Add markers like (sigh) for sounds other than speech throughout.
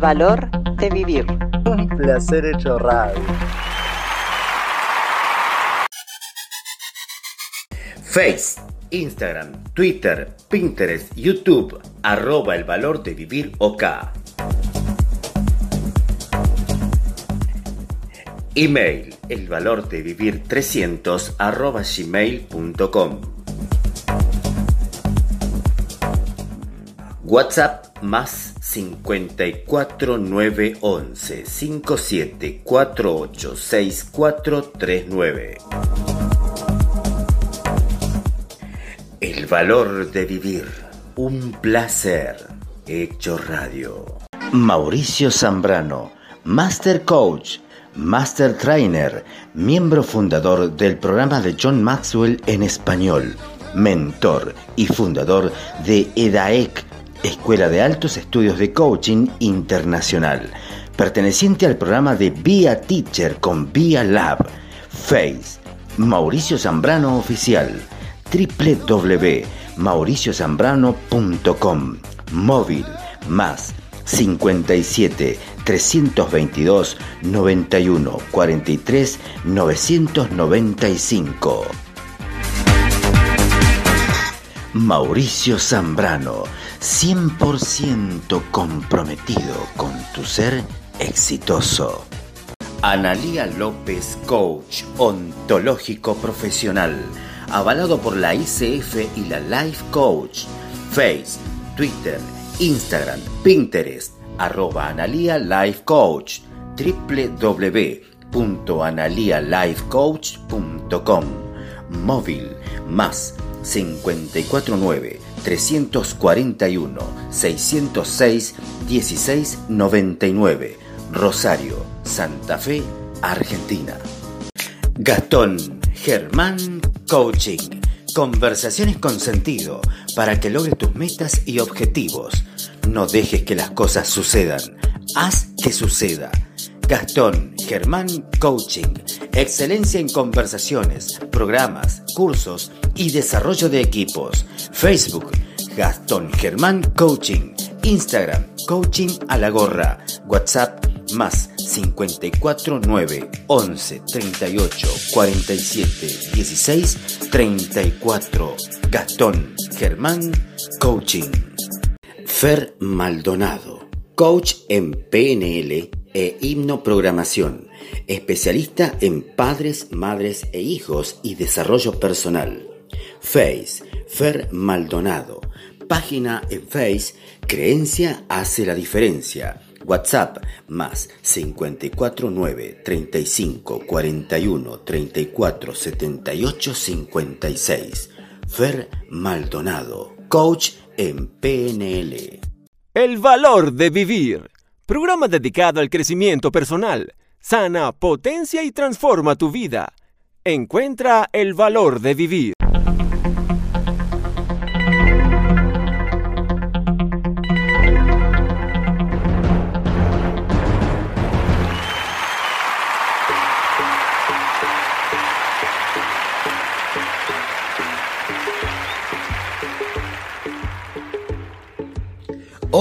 valor de vivir. Un placer hecho radio. Face, Instagram, Twitter, Pinterest, YouTube, arroba el valor de vivir OK. Email, el valor de vivir 300 arroba gmail.com. WhatsApp más 54911 5748 6439. El valor de vivir, un placer hecho radio. Mauricio Zambrano, Master Coach, Master Trainer, miembro fundador del programa de John Maxwell en español, mentor y fundador de EDAEC, Escuela de Altos Estudios de Coaching Internacional, perteneciente al programa de Via Teacher con Via Lab, Face, Mauricio Zambrano Oficial www.mauriciozambrano.com Móvil más 57 322 91 43 995 Mauricio Zambrano 100% comprometido con tu ser exitoso. Analía López Coach Ontológico Profesional avalado por la ICF y la Life Coach. Face, Twitter, Instagram, Pinterest, arroba Analia Life Coach, www.analialifecoach.com, móvil más 549 341 606 1699, Rosario, Santa Fe, Argentina. Gastón Germán Coaching. Conversaciones con sentido para que logres tus metas y objetivos. No dejes que las cosas sucedan. Haz que suceda. Gastón Germán Coaching. Excelencia en conversaciones, programas, cursos y desarrollo de equipos. Facebook. Gastón Germán Coaching. Instagram. Coaching a la gorra. WhatsApp más 54 9 11 38 47 16 34 Gastón Germán Coaching Fer Maldonado Coach en PNL e hipnoprogramación Especialista en padres, madres e hijos y desarrollo personal Face Fer Maldonado Página en Face Creencia hace la diferencia WhatsApp más 549 35 41 34 78 56. Fer Maldonado, coach en PNL. El valor de vivir. Programa dedicado al crecimiento personal. Sana, potencia y transforma tu vida. Encuentra el valor de vivir.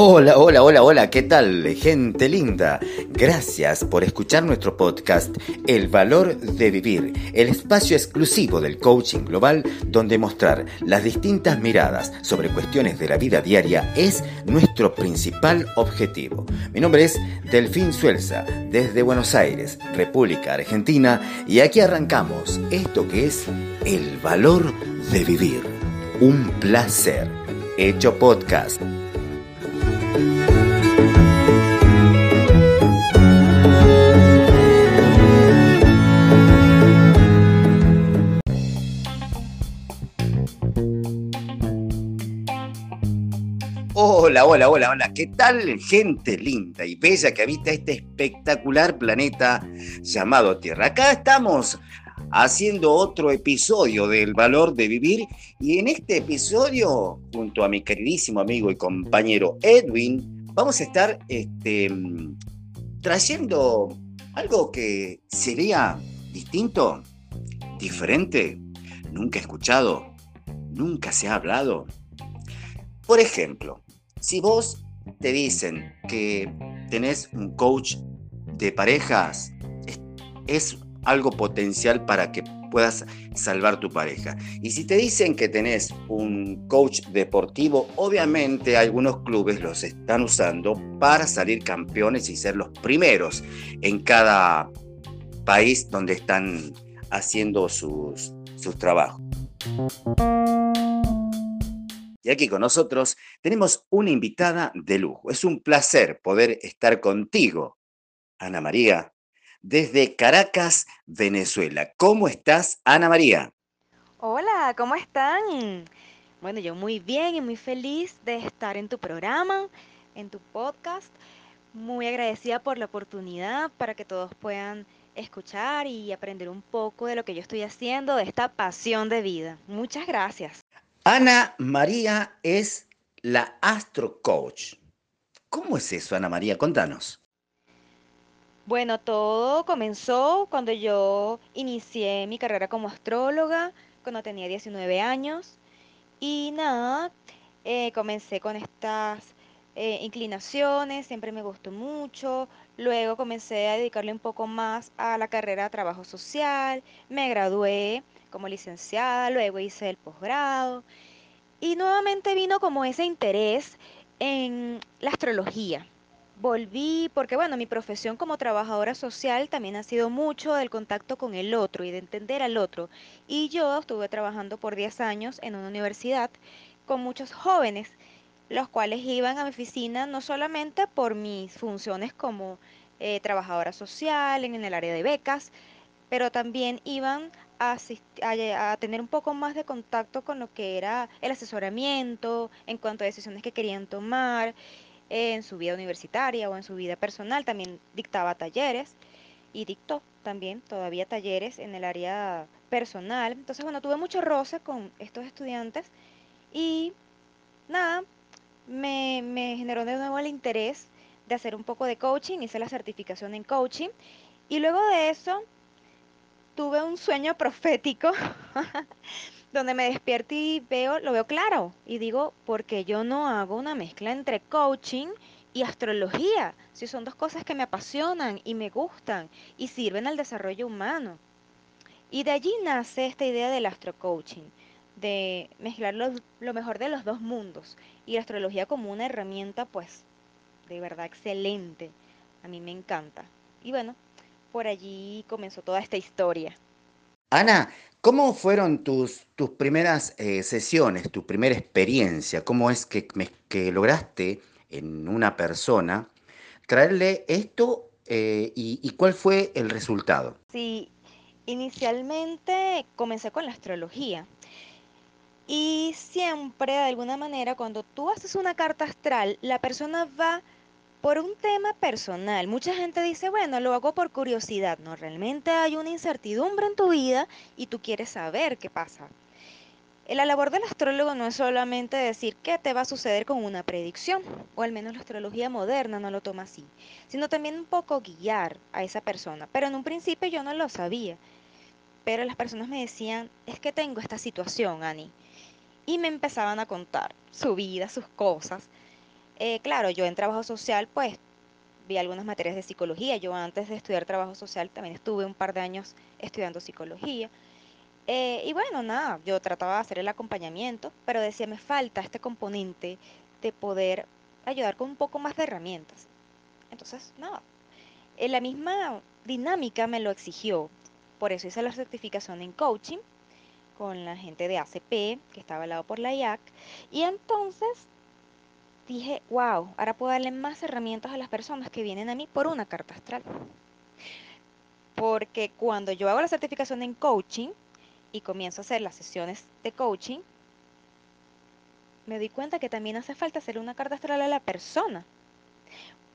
Hola, hola, hola, hola, ¿qué tal, gente linda? Gracias por escuchar nuestro podcast El Valor de Vivir, el espacio exclusivo del coaching global donde mostrar las distintas miradas sobre cuestiones de la vida diaria es nuestro principal objetivo. Mi nombre es Delfín Suelza, desde Buenos Aires, República Argentina, y aquí arrancamos esto que es El Valor de Vivir. Un placer. Hecho podcast. Hola, hola, hola. ¿Qué tal, gente linda y bella que habita este espectacular planeta llamado Tierra? Acá estamos haciendo otro episodio del valor de vivir y en este episodio, junto a mi queridísimo amigo y compañero Edwin, vamos a estar este, trayendo algo que sería distinto, diferente, nunca escuchado, nunca se ha hablado. Por ejemplo, si vos te dicen que tenés un coach de parejas, es, algo potencial para que puedas salvar tu pareja. Y si te dicen que tenés un coach deportivo, obviamente algunos clubes los están usando para salir campeones y ser los primeros en cada país donde están haciendo sus, sus trabajos. Y aquí con nosotros tenemos una invitada de lujo. Es un placer poder estar contigo, Ana María, desde Caracas, Venezuela. ¿Cómo estás, Ana María? Hola, ¿cómo están? Bueno, yo muy bien y muy feliz de estar en tu programa, en tu podcast. Muy agradecida por la oportunidad para que todos puedan escuchar y aprender un poco de lo que yo estoy haciendo, de esta pasión de vida. Muchas gracias. Ana María es la Astro Coach. ¿Cómo es eso, Ana María? Contanos. Bueno, todo comenzó cuando yo inicié mi carrera como astróloga, cuando tenía 19 años. Y nada, eh, comencé con estas eh, inclinaciones, siempre me gustó mucho. Luego comencé a dedicarle un poco más a la carrera de trabajo social. Me gradué como licenciada, luego hice el posgrado. Y nuevamente vino como ese interés en la astrología. Volví porque, bueno, mi profesión como trabajadora social también ha sido mucho del contacto con el otro y de entender al otro. Y yo estuve trabajando por 10 años en una universidad con muchos jóvenes, los cuales iban a mi oficina no solamente por mis funciones como eh, trabajadora social en, el área de becas, pero también iban a, a, tener un poco más de contacto con lo que era el asesoramiento en cuanto a decisiones que querían tomar en su vida universitaria o en su vida personal. También dictaba talleres y dictó también todavía talleres en el área personal. Entonces, bueno, tuve mucho roce con estos estudiantes y nada, me, me generó de nuevo el interés de hacer un poco de coaching, hice la certificación en coaching y luego de eso tuve un sueño profético (laughs) donde me despierto y veo, lo veo claro y digo, porque yo no hago una mezcla entre coaching y astrología? Si son dos cosas que me apasionan y me gustan y sirven al desarrollo humano. Y de allí nace esta idea del astrocoaching, de mezclar lo, lo mejor de los dos mundos y la astrología como una herramienta, pues, de verdad excelente. A mí me encanta. Y bueno, por allí comenzó toda esta historia. Ana, ¿cómo fueron tus, tus primeras eh, sesiones, tu primera experiencia? ¿Cómo es que, que lograste en una persona traerle esto eh, y, y cuál fue el resultado? Sí, inicialmente comencé con la astrología. Y siempre, de alguna manera, cuando tú haces una carta astral, la persona va por un tema personal. Mucha gente dice, bueno, lo hago por curiosidad. No, realmente hay una incertidumbre en tu vida y tú quieres saber qué pasa. La labor del astrólogo no es solamente decir qué te va a suceder con una predicción, o al menos la astrología moderna no lo toma así, sino también un poco guiar a esa persona. Pero en un principio yo no lo sabía, pero las personas me decían, es que tengo esta situación, Ani, y me empezaban a contar su vida, sus cosas, eh, claro, yo en trabajo social, pues vi algunas materias de psicología. Yo antes de estudiar trabajo social también estuve un par de años estudiando psicología. Eh, y bueno, nada, yo trataba de hacer el acompañamiento, pero decía, me falta este componente de poder ayudar con un poco más de herramientas. Entonces, nada, eh, la misma dinámica me lo exigió. Por eso hice la certificación en coaching con la gente de ACP, que estaba al lado por la IAC. Y entonces dije, wow, ahora puedo darle más herramientas a las personas que vienen a mí por una carta astral. Porque cuando yo hago la certificación en coaching y comienzo a hacer las sesiones de coaching, me doy cuenta que también hace falta hacer una carta astral a la persona.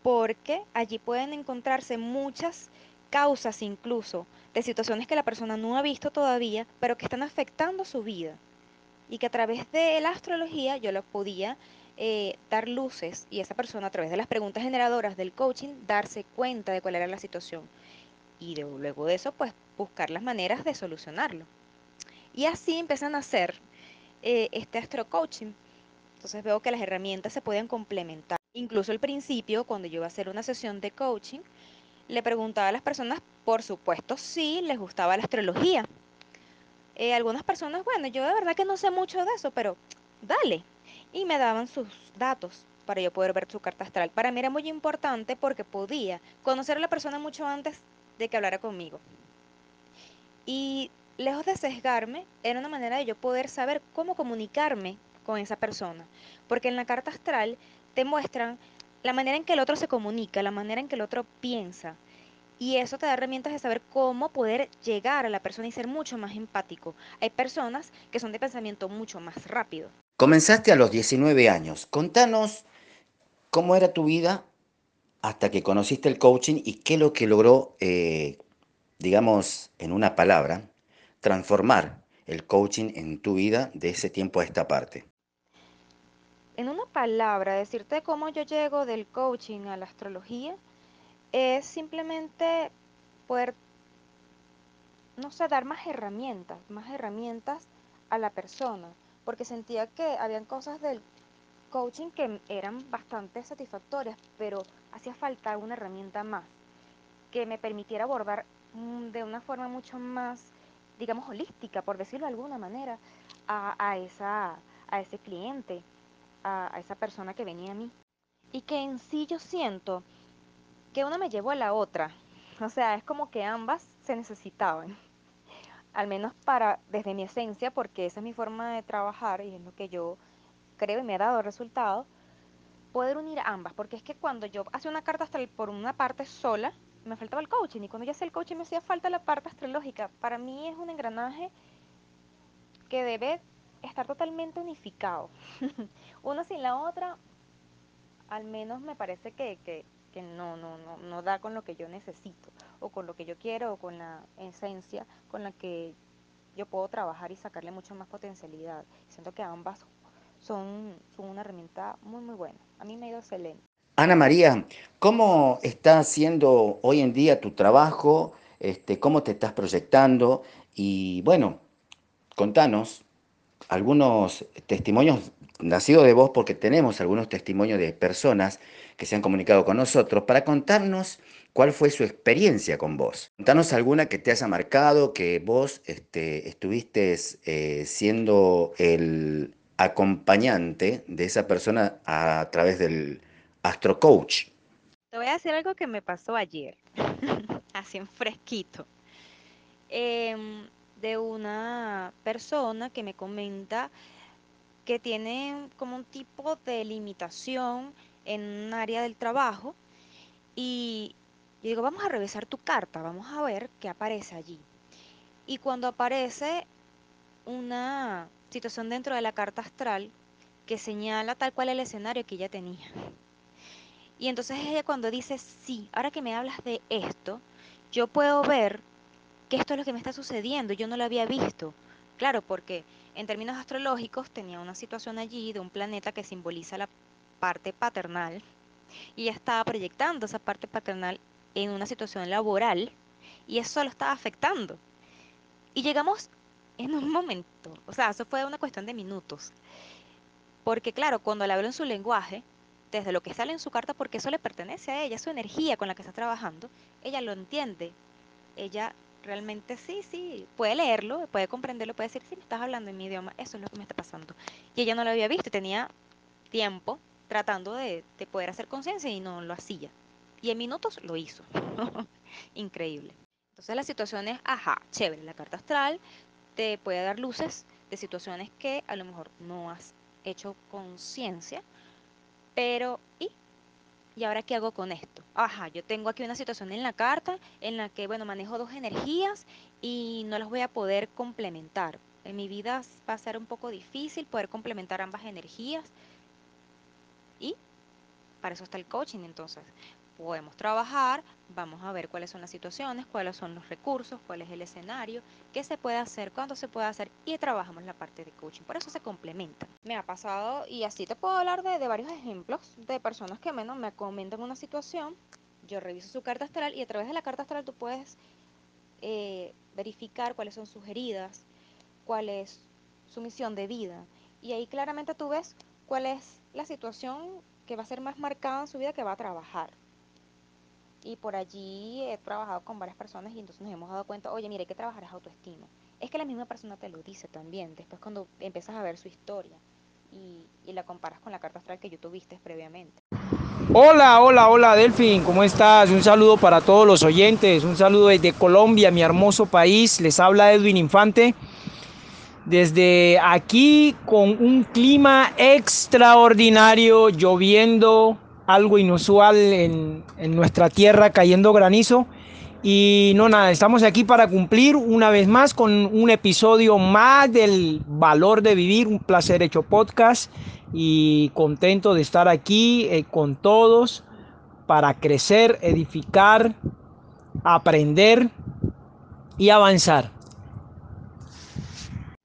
Porque allí pueden encontrarse muchas causas incluso de situaciones que la persona no ha visto todavía, pero que están afectando su vida. Y que a través de la astrología yo lo podía eh, dar luces y esa persona a través de las preguntas generadoras del coaching darse cuenta de cuál era la situación y luego de eso pues buscar las maneras de solucionarlo. Y así empiezan a hacer eh, este astro coaching. Entonces veo que las herramientas se pueden complementar. Incluso al principio, cuando yo iba a hacer una sesión de coaching, le preguntaba a las personas, por supuesto, si les gustaba la astrología. Eh, algunas personas, bueno, yo de verdad que no sé mucho de eso, pero dale. Y me daban sus datos para yo poder ver su carta astral. Para mí era muy importante porque podía conocer a la persona mucho antes de que hablara conmigo. Y lejos de sesgarme, era una manera de yo poder saber cómo comunicarme con esa persona. Porque en la carta astral te muestran la manera en que el otro se comunica, la manera en que el otro piensa. Y eso te da herramientas de saber cómo poder llegar a la persona y ser mucho más empático. Hay personas que son de pensamiento mucho más rápido. Comenzaste a los 19 años. Contanos cómo era tu vida hasta que conociste el coaching y qué es lo que logró, eh, digamos, en una palabra, transformar el coaching en tu vida de ese tiempo a esta parte. En una palabra, decirte cómo yo llego del coaching a la astrología es simplemente poder, no sé, dar más herramientas, más herramientas a la persona, porque sentía que habían cosas del coaching que eran bastante satisfactorias, pero hacía falta una herramienta más que me permitiera abordar mm, de una forma mucho más, digamos, holística, por decirlo de alguna manera, a, a esa, a ese cliente a, esa persona que venía a mí. Y que en sí yo siento que una me llevó a la otra. O sea, es como que ambas se necesitaban. Al menos para, desde mi esencia, porque esa es mi forma de trabajar y es lo que yo creo y me ha dado resultado, poder unir ambas. Porque es que cuando yo hacía una carta astral por una parte sola, me faltaba el coaching. Y cuando yo hacía el coaching me hacía falta la parte astrológica. Para mí es un engranaje que debe estar totalmente unificado. (laughs) Una sin la otra, al menos me parece que, que, que no, no, no, no da con lo que yo necesito, o con lo que yo quiero, o con la esencia con la que yo puedo trabajar y sacarle mucho más potencialidad. Siento que ambas son, son una herramienta muy, muy buena. A mí me ha ido excelente. Ana María, ¿cómo está haciendo hoy en día tu trabajo? Este, ¿Cómo te estás proyectando? Y bueno, contanos algunos testimonios nacidos de vos porque tenemos algunos testimonios de personas que se han comunicado con nosotros para contarnos cuál fue su experiencia con vos. Contanos alguna que te haya marcado, que vos este, estuviste eh, siendo el acompañante de esa persona a través del Astro Coach. Te voy a decir algo que me pasó ayer, (laughs) así en fresquito. Eh, de una persona que me comenta que tiene como un tipo de limitación en un área del trabajo y yo digo, vamos a revisar tu carta, vamos a ver qué aparece allí. Y cuando aparece una situación dentro de la carta astral que señala tal cual el escenario que ella tenía. Y entonces ella cuando dice, sí, ahora que me hablas de esto, yo puedo ver que esto es lo que me está sucediendo, yo no lo había visto. Claro, porque en términos astrológicos tenía una situación allí de un planeta que simboliza la parte paternal y ella estaba proyectando esa parte paternal en una situación laboral y eso lo estaba afectando. Y llegamos en un momento, o sea, eso fue una cuestión de minutos. Porque claro, cuando le hablo en su lenguaje, desde lo que sale en su carta, porque eso le pertenece a ella, su energía con la que está trabajando, ella lo entiende, ella realmente sí, sí, puede leerlo, puede comprenderlo, puede decir, sí, me estás hablando en mi idioma, eso es lo que me está pasando. Y ella no lo había visto, tenía tiempo tratando de, de poder hacer conciencia y no lo hacía. Y en minutos lo hizo. (laughs) Increíble. Entonces la situación es, ajá, chévere, la carta astral te puede dar luces de situaciones que a lo mejor no has hecho conciencia, pero ¿y ¿Y ahora qué hago con esto? Ajá, yo tengo aquí una situación en la carta en la que, bueno, manejo dos energías y no las voy a poder complementar. En mi vida va a ser un poco difícil poder complementar ambas energías. Y para eso está el coaching, entonces podemos trabajar, vamos a ver cuáles son las situaciones, cuáles son los recursos, cuál es el escenario, qué se puede hacer, cuándo se puede hacer y trabajamos la parte de coaching. Por eso se complementa. Me ha pasado y así te puedo hablar de, de varios ejemplos de personas que menos me comentan una situación, yo reviso su carta astral y a través de la carta astral tú puedes eh, verificar cuáles son sus heridas, cuál es su misión de vida y ahí claramente tú ves cuál es la situación que va a ser más marcado en su vida que va a trabajar. Y por allí he trabajado con varias personas y entonces nos hemos dado cuenta, oye, mira, hay que trabajar es autoestima. Es que la misma persona te lo dice también, después cuando empiezas a ver su historia y, y la comparas con la carta astral que yo tuviste previamente. Hola, hola, hola Delfín, ¿cómo estás? Un saludo para todos los oyentes, un saludo desde Colombia, mi hermoso país. Les habla Edwin Infante. Desde aquí con un clima extraordinario, lloviendo, algo inusual en, nuestra tierra, cayendo granizo. Y no nada, estamos aquí para cumplir una vez más con un episodio más del valor de vivir, un placer hecho podcast y contento de estar aquí eh, con todos para crecer, edificar, aprender y avanzar.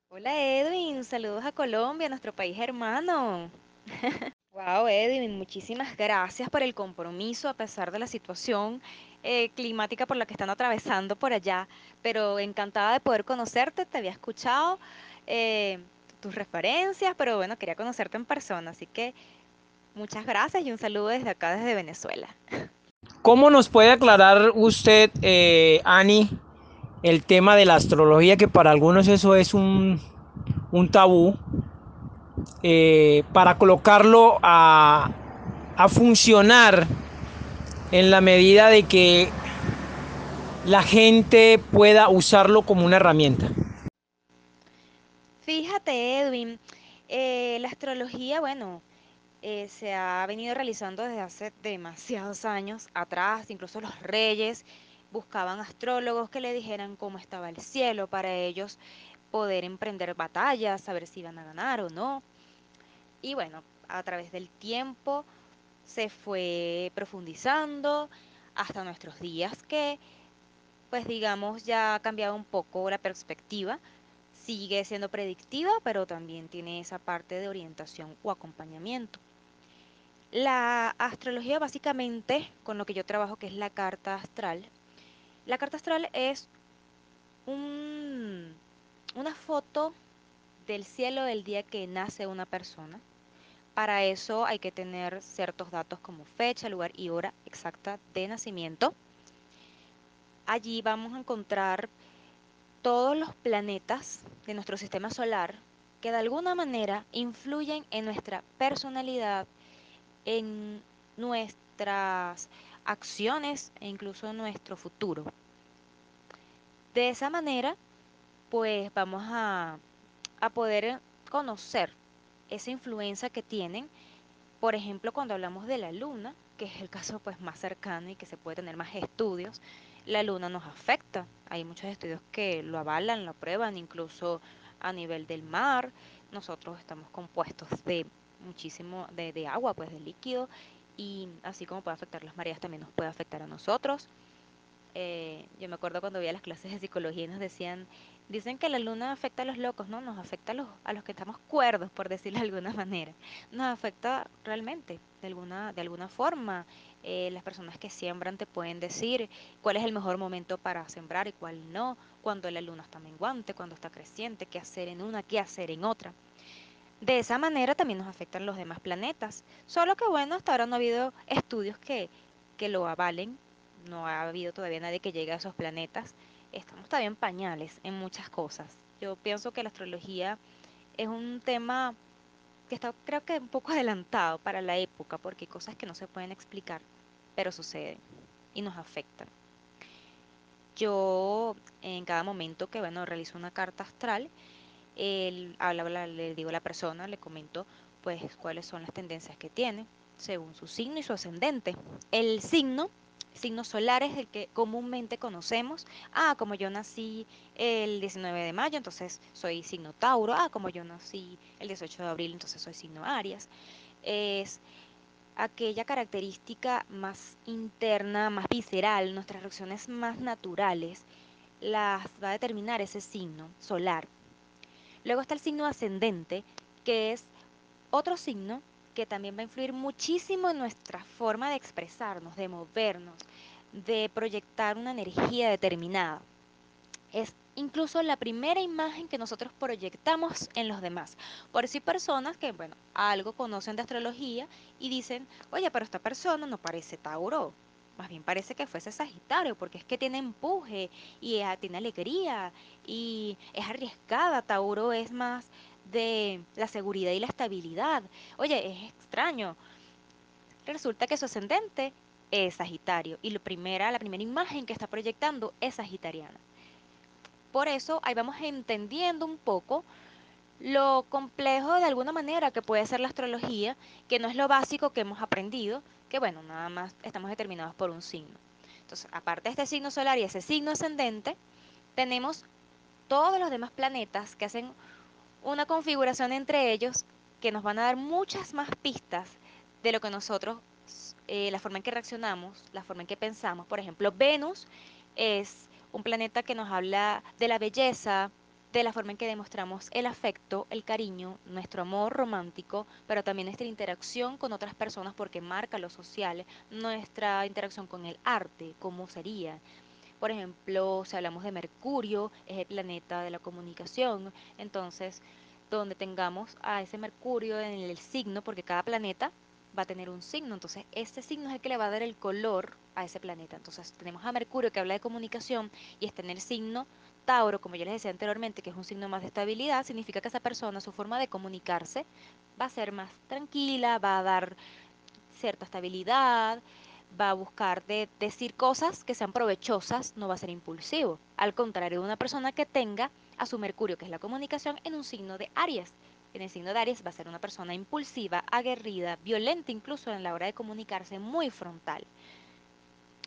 Hola Edwin, saludos a Colombia, nuestro país hermano. (laughs) wow, Edwin, muchísimas gracias por el compromiso a pesar de la situación eh, climática por la que están atravesando por allá, pero encantada de poder conocerte, te había escuchado eh, tus referencias, pero bueno, quería conocerte en persona, así que muchas gracias y un saludo desde acá, desde Venezuela. ¿Cómo nos puede aclarar usted, eh, Ani, el tema de la astrología, que para algunos eso es un, un tabú, eh, para colocarlo a, a funcionar en la medida de que la gente pueda usarlo como una herramienta. Fíjate, Edwin, eh, la astrología, bueno, eh, se ha venido realizando desde hace demasiados años atrás, incluso los reyes buscaban astrólogos que le dijeran cómo estaba el cielo para ellos poder emprender batallas, saber si iban a ganar o no. Y bueno, a través del tiempo se fue profundizando hasta nuestros días que, pues digamos, ya ha cambiado un poco la perspectiva. Sigue siendo predictiva, pero también tiene esa parte de orientación o acompañamiento. La astrología básicamente, con lo que yo trabajo, que es la carta astral, la carta astral es un, una foto del cielo el día que nace una persona para eso hay que tener ciertos datos como fecha, lugar y hora exacta de nacimiento. Allí vamos a encontrar todos los planetas de nuestro sistema solar que de alguna manera influyen en nuestra personalidad, en nuestras acciones e incluso en nuestro futuro. De esa manera, pues vamos a, a poder conocer esa influencia que tienen, por ejemplo, cuando hablamos de la luna, que es el caso pues más cercano y que se puede tener más estudios, la luna nos afecta. Hay muchos estudios que lo avalan, lo prueban, incluso a nivel del mar. Nosotros estamos compuestos de muchísimo de, de agua, pues de líquido, y así como puede afectar las mareas, también nos puede afectar a nosotros. Eh, yo me acuerdo cuando veía las clases de psicología y nos decían, dicen que la luna afecta a los locos, ¿no? Nos afecta a los, a los que estamos cuerdos, por decirlo de alguna (laughs) manera. Nos afecta realmente, de alguna, de alguna forma. Eh, las personas que siembran te pueden decir cuál es el mejor momento para sembrar y cuál no, cuando la luna está menguante, cuando está creciente, qué hacer en una, qué hacer en otra. De esa manera también nos afectan los demás planetas. Solo que bueno, hasta ahora no ha habido estudios que, que lo avalen no ha habido todavía nadie que llegue a esos planetas. Estamos todavía en pañales en muchas cosas. Yo pienso que la astrología es un tema que está creo que un poco (laughs) adelantado para la época porque hay cosas que no se pueden explicar, pero suceden y nos afectan. Yo en cada momento que bueno realizo una carta astral, el, habla, le digo a la persona, le comento pues cuáles son las tendencias que tiene según su signo y su ascendente. El signo signo solar es el que comúnmente conocemos. Ah, como yo nací el 19 de mayo, entonces soy signo Tauro. Ah, como yo nací el 18 de abril, entonces soy signo Aries. Es aquella característica más interna, más visceral, nuestras reacciones más naturales, las va a determinar ese signo solar. Luego está el signo ascendente, que es otro signo que también va a influir muchísimo en nuestra forma de expresarnos, de movernos, de proyectar una energía determinada. Es incluso la primera imagen que nosotros proyectamos en los demás. Por si personas que, bueno, algo conocen de astrología y dicen, oye, pero esta persona no parece Tauro, más bien parece que fuese Sagitario, porque es que tiene empuje y ah, tiene alegría y es arriesgada. Tauro es más de la seguridad y la estabilidad. Oye, es extraño. Resulta que su ascendente es Sagitario y la primera, la primera imagen que está proyectando es sagitariana. Por eso ahí vamos entendiendo un poco lo complejo de alguna manera que puede ser la astrología, que no es lo básico que hemos aprendido, que bueno, nada más estamos determinados por un signo. Entonces, aparte de este signo solar y ese signo ascendente, tenemos todos los demás planetas que hacen una configuración entre ellos que nos van a dar muchas más pistas de lo que nosotros, eh, la forma en que reaccionamos, la forma en que pensamos. Por ejemplo, Venus es un planeta que nos habla de la belleza, de la forma en que demostramos el afecto, el cariño, nuestro amor romántico, pero también nuestra interacción con otras personas porque marca lo social, nuestra interacción con el arte, cómo sería. Por ejemplo, si hablamos de Mercurio, es el planeta de la comunicación, entonces donde tengamos a ese Mercurio en el signo, porque cada planeta va a tener un signo, entonces este signo es el que le va a dar el color a ese planeta. Entonces tenemos a Mercurio que habla de comunicación y está en el signo Tauro, como ya les decía anteriormente, que es un signo más de estabilidad, significa que esa persona, su forma de comunicarse va a ser más tranquila, va a dar cierta estabilidad, va a buscar de decir cosas que sean provechosas, no va a ser impulsivo. Al contrario de una persona que tenga a su Mercurio, que es la comunicación, en un signo de Aries. En el signo de Aries va a ser una persona impulsiva, aguerrida, violenta incluso en la hora de comunicarse, muy frontal.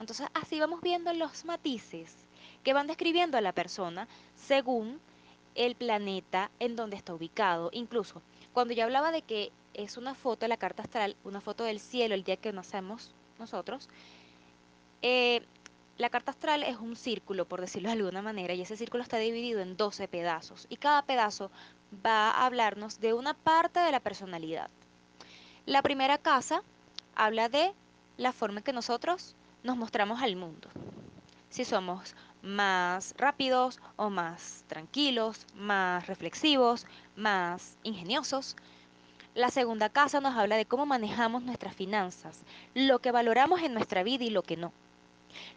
Entonces así vamos viendo los matices que van describiendo a la persona según el planeta en donde está ubicado. Incluso cuando yo hablaba de que es una foto de la carta astral, una foto del cielo el día que nacemos nosotros, eh, la carta astral es un círculo, por decirlo de alguna manera, y ese círculo está dividido en 12 pedazos, y cada pedazo va a hablarnos de una parte de la personalidad. La primera casa habla de la forma en que nosotros nos mostramos al mundo. Si somos más rápidos o más tranquilos, más reflexivos, más ingeniosos. La segunda casa nos habla de cómo manejamos nuestras finanzas, lo que valoramos en nuestra vida y lo que no.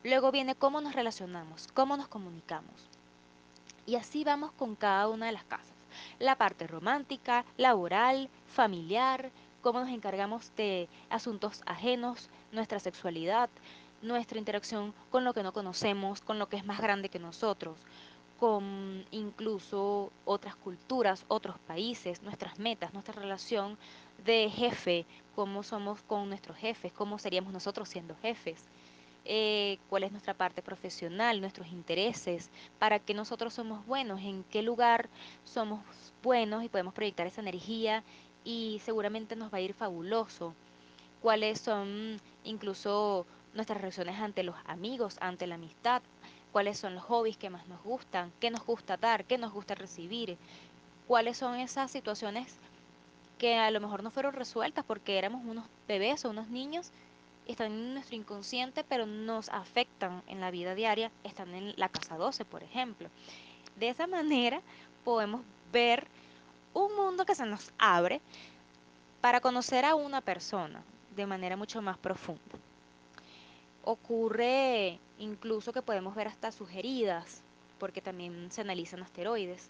Luego viene cómo nos relacionamos, cómo nos comunicamos. Y así vamos con cada una de las casas. La parte romántica, laboral, familiar, cómo nos encargamos de asuntos ajenos, nuestra sexualidad, nuestra interacción con lo que no conocemos, con lo que es más grande que nosotros, con incluso otras culturas, otros países, nuestras metas, nuestra relación de jefe, cómo somos con nuestros jefes, cómo seríamos nosotros siendo jefes, eh, cuál es nuestra parte profesional, nuestros intereses, para qué nosotros somos buenos, en qué lugar somos buenos y podemos proyectar esa energía y seguramente nos va a ir fabuloso, cuáles son incluso nuestras reacciones ante los amigos, ante la amistad, cuáles son los hobbies que más nos gustan, qué nos gusta dar, qué nos gusta recibir, cuáles son esas situaciones que a lo mejor no fueron resueltas porque éramos unos bebés o unos niños, están en nuestro inconsciente, pero nos afectan en la vida diaria, están en la casa 12, por ejemplo. De esa manera podemos ver un mundo que se nos abre para conocer a una persona de manera mucho más profunda. Ocurre incluso que podemos ver hasta sus heridas, porque también se analizan asteroides.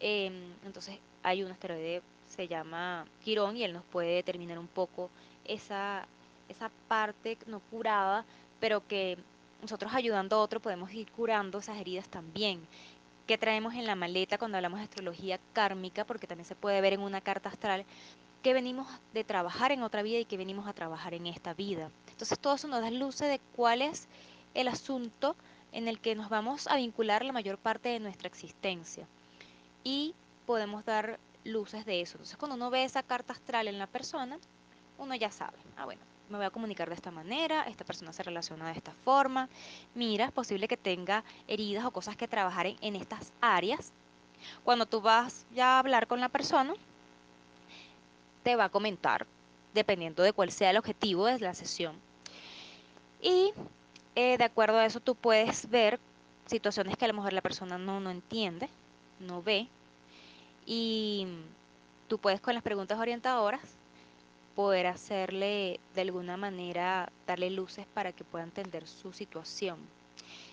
Em, entonces hay un asteroide, se llama Quirón, y él nos puede determinar un poco esa, esa parte no curada, pero que nosotros ayudando a otro podemos ir curando esas heridas también. ¿Qué traemos en la maleta cuando hablamos de astrología kármica? Porque también se puede ver en una carta astral que venimos de trabajar en otra vida y que venimos a trabajar en esta vida. Entonces todo eso nos da luces de cuál es el asunto en el que nos vamos a vincular la mayor parte de nuestra existencia. Y podemos dar luces de eso. Entonces cuando uno ve esa carta astral en la persona, uno ya sabe, ah bueno, me voy a comunicar de esta manera, esta persona se relaciona de esta forma, mira, es posible que tenga heridas o cosas que trabajar en, en estas áreas. Cuando tú vas ya a hablar con la persona, te va a comentar, dependiendo de cuál sea el objetivo de la sesión, y eh, de acuerdo a eso tú puedes ver situaciones que a lo mejor la persona no, no entiende, no ve, y tú puedes con las preguntas orientadoras poder hacerle de alguna manera, darle luces para que pueda entender su situación.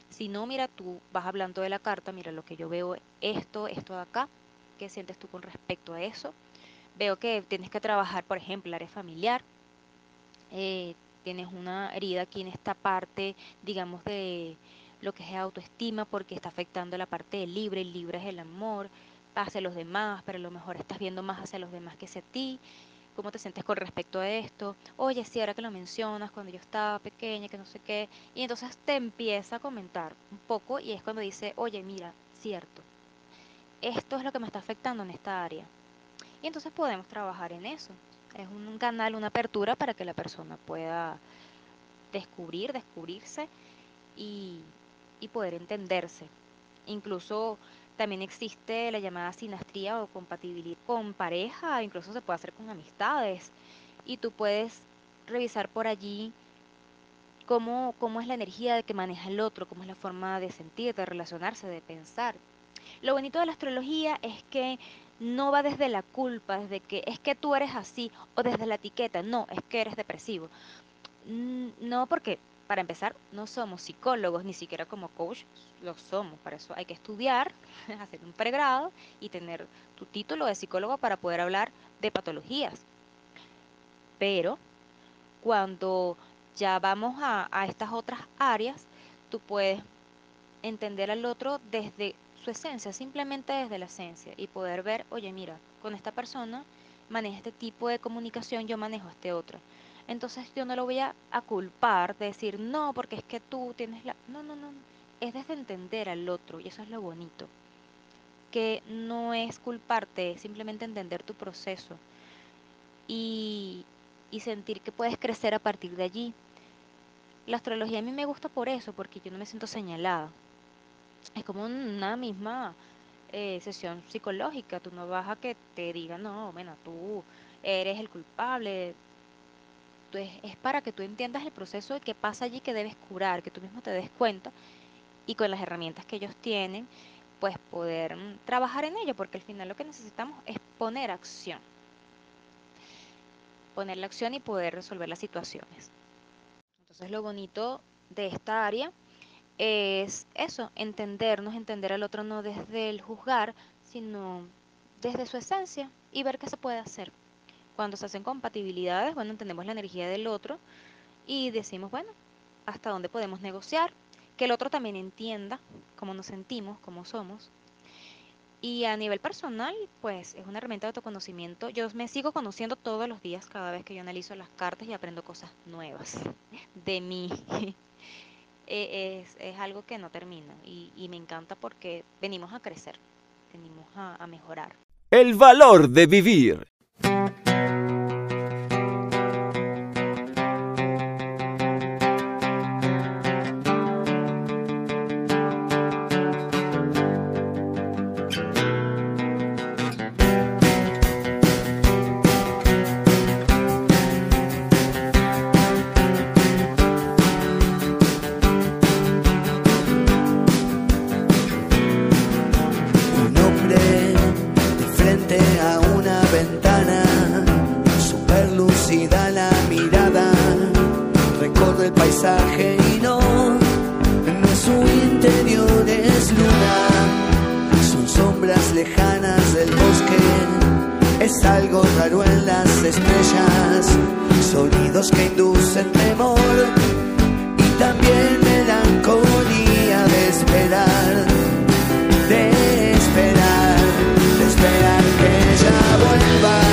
Si no, mira, tú vas hablando de la carta, mira lo que yo veo, esto, esto de acá, ¿qué sientes tú con respecto a eso? Veo que tienes que trabajar, por ejemplo, el área familiar, eh, tienes una herida aquí en esta parte, digamos, de lo que es autoestima, porque está afectando la parte del libre, el libre es el amor hacia los demás, pero a lo mejor estás viendo más hacia los demás que hacia ti. ¿Cómo te sientes con respecto a esto? Oye, sí, ahora que lo mencionas, cuando yo estaba pequeña, que no sé qué. Y entonces te empieza a comentar un poco y es cuando dice, oye, mira, cierto, esto es lo que me está afectando en esta área. Y entonces podemos trabajar en eso. Es un canal, una apertura para que la persona pueda descubrir, descubrirse y, y poder entenderse. Incluso también existe la llamada sinastría o compatibilidad con pareja, incluso se puede hacer con amistades. Y tú puedes revisar por allí cómo, cómo es la energía que maneja el otro, cómo es la forma de sentir, de relacionarse, de pensar. Lo bonito de la astrología es que no va desde la culpa, desde que es que tú eres así, o desde la etiqueta, no, es que eres depresivo. No, porque para empezar, no somos psicólogos, ni siquiera como coach lo somos. Para eso hay que estudiar, (laughs) hacer un pregrado y tener tu título de psicólogo para poder hablar de patologías. Pero cuando ya vamos a, a estas otras áreas, tú puedes entender al otro desde su esencia, simplemente desde la esencia y poder ver, oye, mira, con esta persona maneja este tipo de comunicación, yo manejo este otro. Entonces yo no lo voy a, culpar de decir, no, porque es que tú tienes la... No, no, no. Es desde entender al otro y eso es lo bonito. Que no es culparte, es simplemente entender tu proceso y, y sentir que puedes crecer a partir de allí. La astrología a mí me gusta por eso, porque yo no me siento señalada. Es como una misma eh, sesión psicológica. Tú no vas a que te digan, no, bueno, tú eres el culpable, es, para que tú entiendas el proceso de qué pasa allí que debes curar, que tú mismo te des cuenta y con las herramientas que ellos tienen, pues poder mm, trabajar en ello, porque al final lo que necesitamos es poner acción. Poner la acción y poder resolver las situaciones. Entonces lo bonito de esta área es eso, entendernos, entender al otro no desde el juzgar, sino desde su esencia y ver qué se puede hacer. Cuando se hacen compatibilidades, bueno, entendemos la energía del otro y decimos, bueno, hasta dónde podemos negociar, que el otro también entienda cómo nos sentimos, cómo somos. Y a nivel personal, pues es una herramienta de autoconocimiento. Yo me sigo conociendo todos los días cada vez que yo analizo las cartas y aprendo cosas nuevas de mí. (laughs) E, es, es, algo que no termina y, y, me encanta porque venimos a crecer, venimos a, a mejorar. El valor de vivir. es ajeno, no es su interior, es luna. Son sombras lejanas del bosque, es algo raro en las estrellas. Sonidos que inducen temor y también melancolía de esperar, de esperar, de esperar que ella vuelva.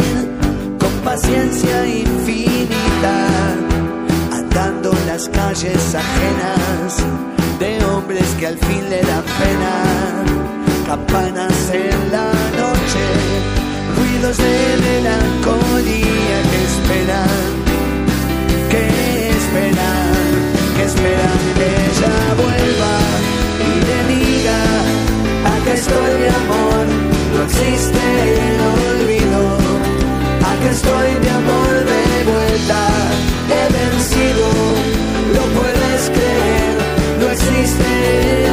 paciencia infinita, andando las calles ajenas de hombres que al fin le dan pena. Campanas en la noche, ruidos de melancolía que esperan, que esperan, que esperan que ella vuelva y le diga, acá estoy mi amor, no existe el olvido, acá estoy mi amor de vuelta, he vencido, lo puedes creer, no existe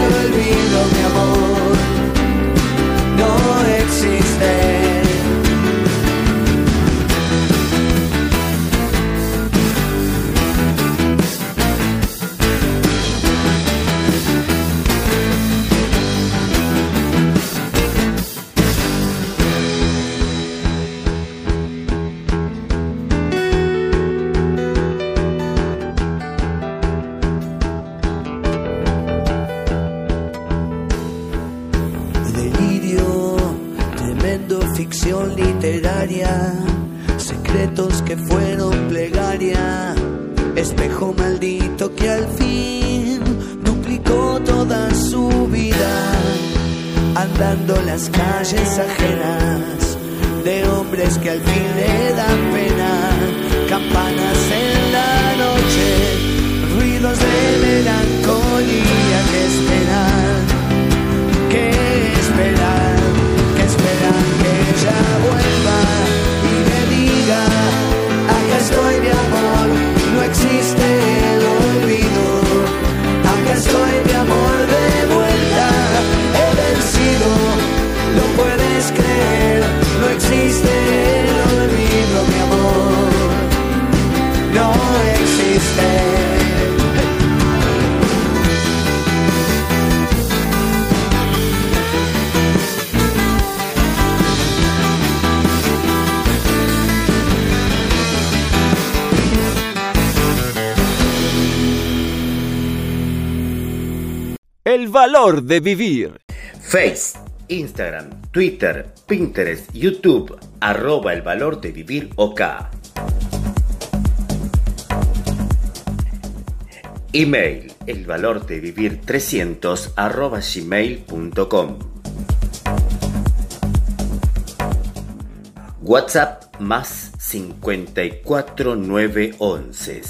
De vivir. Face, Instagram, Twitter, Pinterest, YouTube, arroba el valor de vivir OK. Email, el valor de vivir 300 arroba gmail.com. WhatsApp más 54 911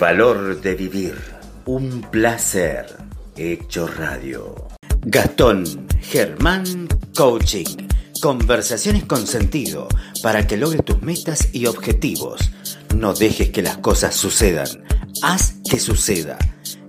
valor de vivir, un placer hecho radio. Gastón Germán Coaching. Conversaciones con sentido para que logres tus metas y objetivos. No dejes que las cosas sucedan. Haz que suceda.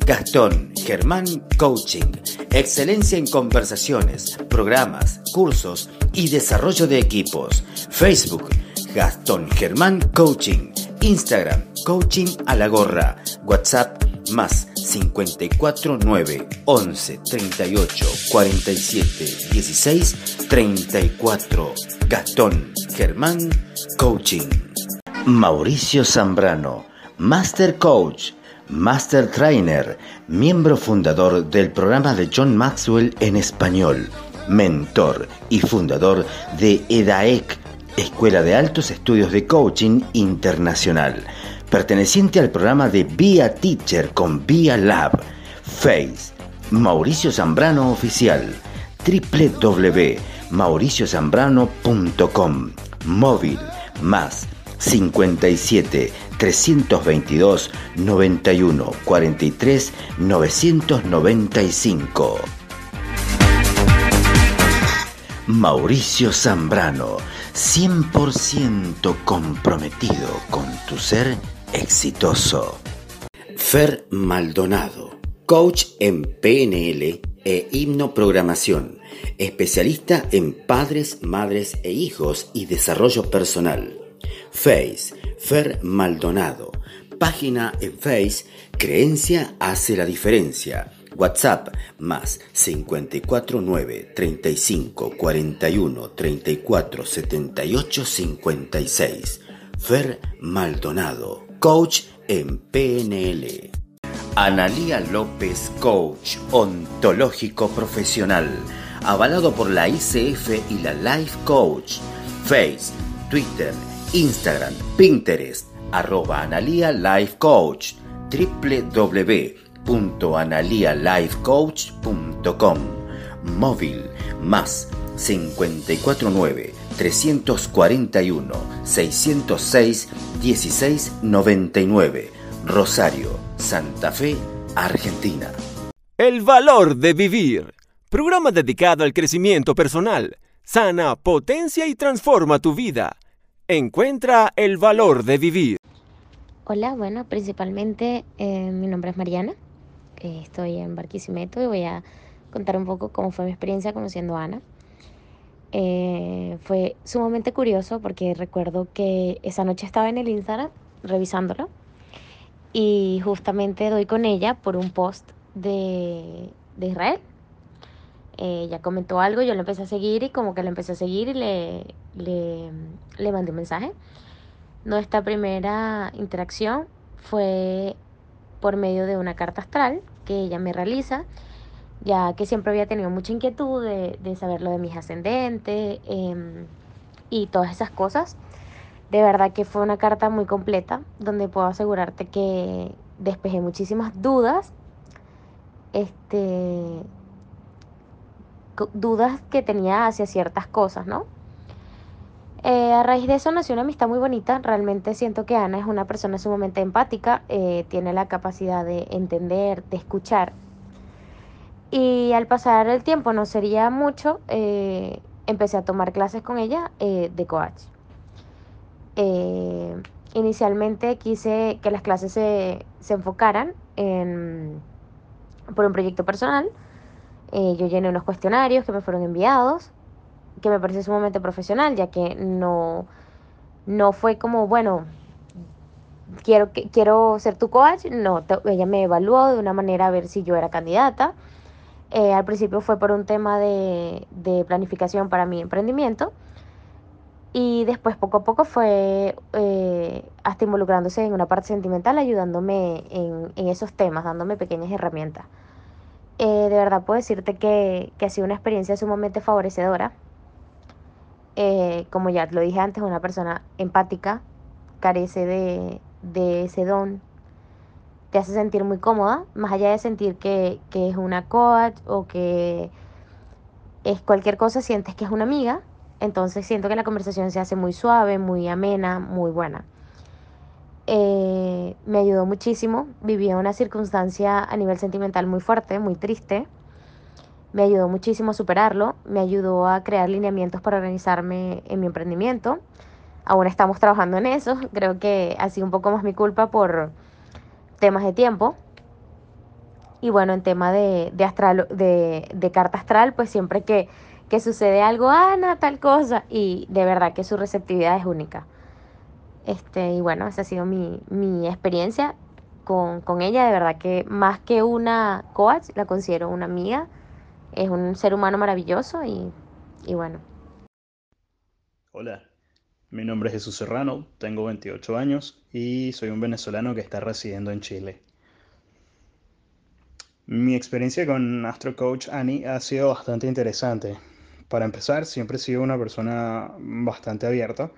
Gastón Germán Coaching. Excelencia en conversaciones, programas, cursos y desarrollo de equipos. Facebook Gastón Germán Coaching. Instagram Coaching a la gorra. WhatsApp más 54 9 11 38 47 16 34. Gastón Germán Coaching. Mauricio Zambrano, Master Coach, Master Trainer, miembro fundador del programa de John Maxwell en español, mentor y fundador de EDAEC, Escuela de Altos Estudios de Coaching Internacional, perteneciente al programa de Via Teacher con Via Lab, Face, Mauricio Zambrano Oficial, www.mauriciozambrano.com, móvil, más 57 322 91 43 995. Mauricio Zambrano, 100% comprometido con tu ser exitoso. Fer Maldonado, coach en PNL e hipnoprogramación, especialista en padres, madres e hijos y desarrollo personal. Face, Fer Maldonado. Página en Face, Creencia hace la diferencia. WhatsApp más 549 35 41 34 78 56. Fer Maldonado, coach en PNL. Analía López, coach ontológico profesional. avalado por la ICF y la Life Coach. Face, Twitter, Instagram, Pinterest, arroba Analia Life Coach, www.analialifecoach.com, móvil más 549 341 606 1699, Rosario, Santa Fe, Argentina. El valor de vivir. Programa dedicado al crecimiento personal. Sana, potencia y transforma tu vida. Encuentra el valor de vivir. Hola, bueno, principalmente eh, mi nombre es Mariana. Eh, estoy en Barquisimeto y voy a contar un poco cómo fue mi experiencia conociendo a Ana. Eh, fue sumamente curioso porque recuerdo que esa noche estaba en el Instagram revisándolo y justamente doy con ella por un post de, de Israel. ella comentó algo, yo le empecé a seguir y como que le empecé a seguir y le, le, le mandé un mensaje. Nuestra primera interacción fue por medio de una carta astral ella me realiza ya que siempre había tenido mucha inquietud de, de saber lo de mis ascendentes em, y todas esas cosas. De verdad que fue una carta muy completa donde puedo asegurarte que despejé muchísimas dudas. Este dudas que tenía hacia ciertas cosas, ¿no? Eh, a raíz de eso nació una amistad muy bonita. Realmente siento que Ana es una persona sumamente empática, eh, tiene la capacidad de entender, de escuchar y al pasar el tiempo, no sería mucho, eh, empecé a tomar clases con ella de coach. Inicialmente quise que las clases se, se enfocaran en, por un proyecto personal. yo llené unos cuestionarios que me fueron enviados, que me pareció sumamente profesional, ya que no, no fue como, bueno, quiero, quiero ser tu coach. No, ella me evaluó de una manera a ver si yo era candidata eh, al principio fue por un tema de, planificación para mi emprendimiento y después poco a poco fue eh, hasta involucrándose en una parte sentimental, ayudándome en, esos temas, dándome pequeñas herramientas. Eh, de verdad puedo decirte que, ha sido una experiencia sumamente favorecedora. Como ya lo dije antes, una persona empática, carece de, de ese don te hace sentir muy cómoda, más allá de sentir que, es una coach o que es cualquier cosa, sientes que es una amiga, entonces siento que la conversación se hace muy suave, muy amena, muy buena. Eh, me ayudó muchísimo, vivía una circunstancia a nivel sentimental muy fuerte, muy triste. Me ayudó muchísimo a superarlo, me ayudó a crear lineamientos para organizarme en mi emprendimiento. Aún estamos trabajando en eso, (laughs) creo que ha sido un poco más mi culpa por, temas de tiempo. Y bueno, en tema de, de, astral, de, de carta astral, pues siempre que, que sucede algo, Ana, tal cosa, y de verdad que su receptividad es única. Este, y bueno, esa ha sido mi, mi experiencia con, con, ella. De verdad que más que una coach, la considero una amiga. Es un ser humano maravilloso y, y bueno. Hola, mi nombre es Jesús Serrano, tengo 28 años y soy un venezolano que está residiendo en Chile. Mi experiencia con Astro Coach Annie ha sido bastante interesante. Para empezar, siempre he sido una persona bastante abierta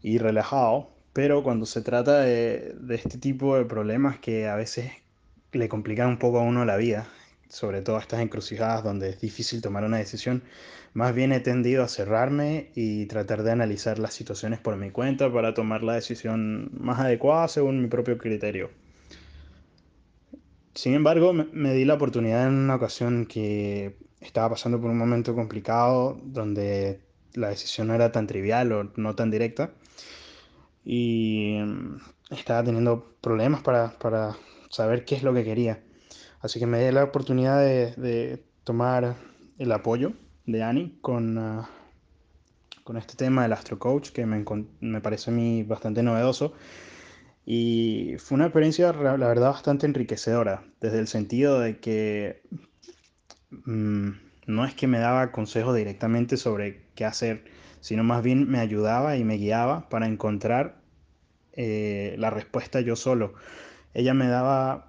y relajado, pero cuando se trata de, de este tipo de problemas que a veces le complican un poco a uno la vida, sobre todo estas encrucijadas donde es difícil tomar una decisión, más bien he tendido a cerrarme y tratar de analizar las situaciones por mi cuenta para tomar la decisión más adecuada según mi propio criterio. Sin embargo, me di la oportunidad en una ocasión que estaba pasando por un momento complicado donde la decisión no era tan trivial o no tan directa y estaba teniendo problemas para, para saber qué es lo que quería. Así que me di la oportunidad de, tomar el apoyo de Annie con, ah, con este tema del Astro Coach, que me, me, parece a mí bastante novedoso. Y fue una experiencia, la verdad, bastante enriquecedora, desde el sentido de que mm, no es que me daba consejos directamente sobre qué hacer, sino más bien me ayudaba y me guiaba para encontrar eh, la respuesta yo solo. Ella me daba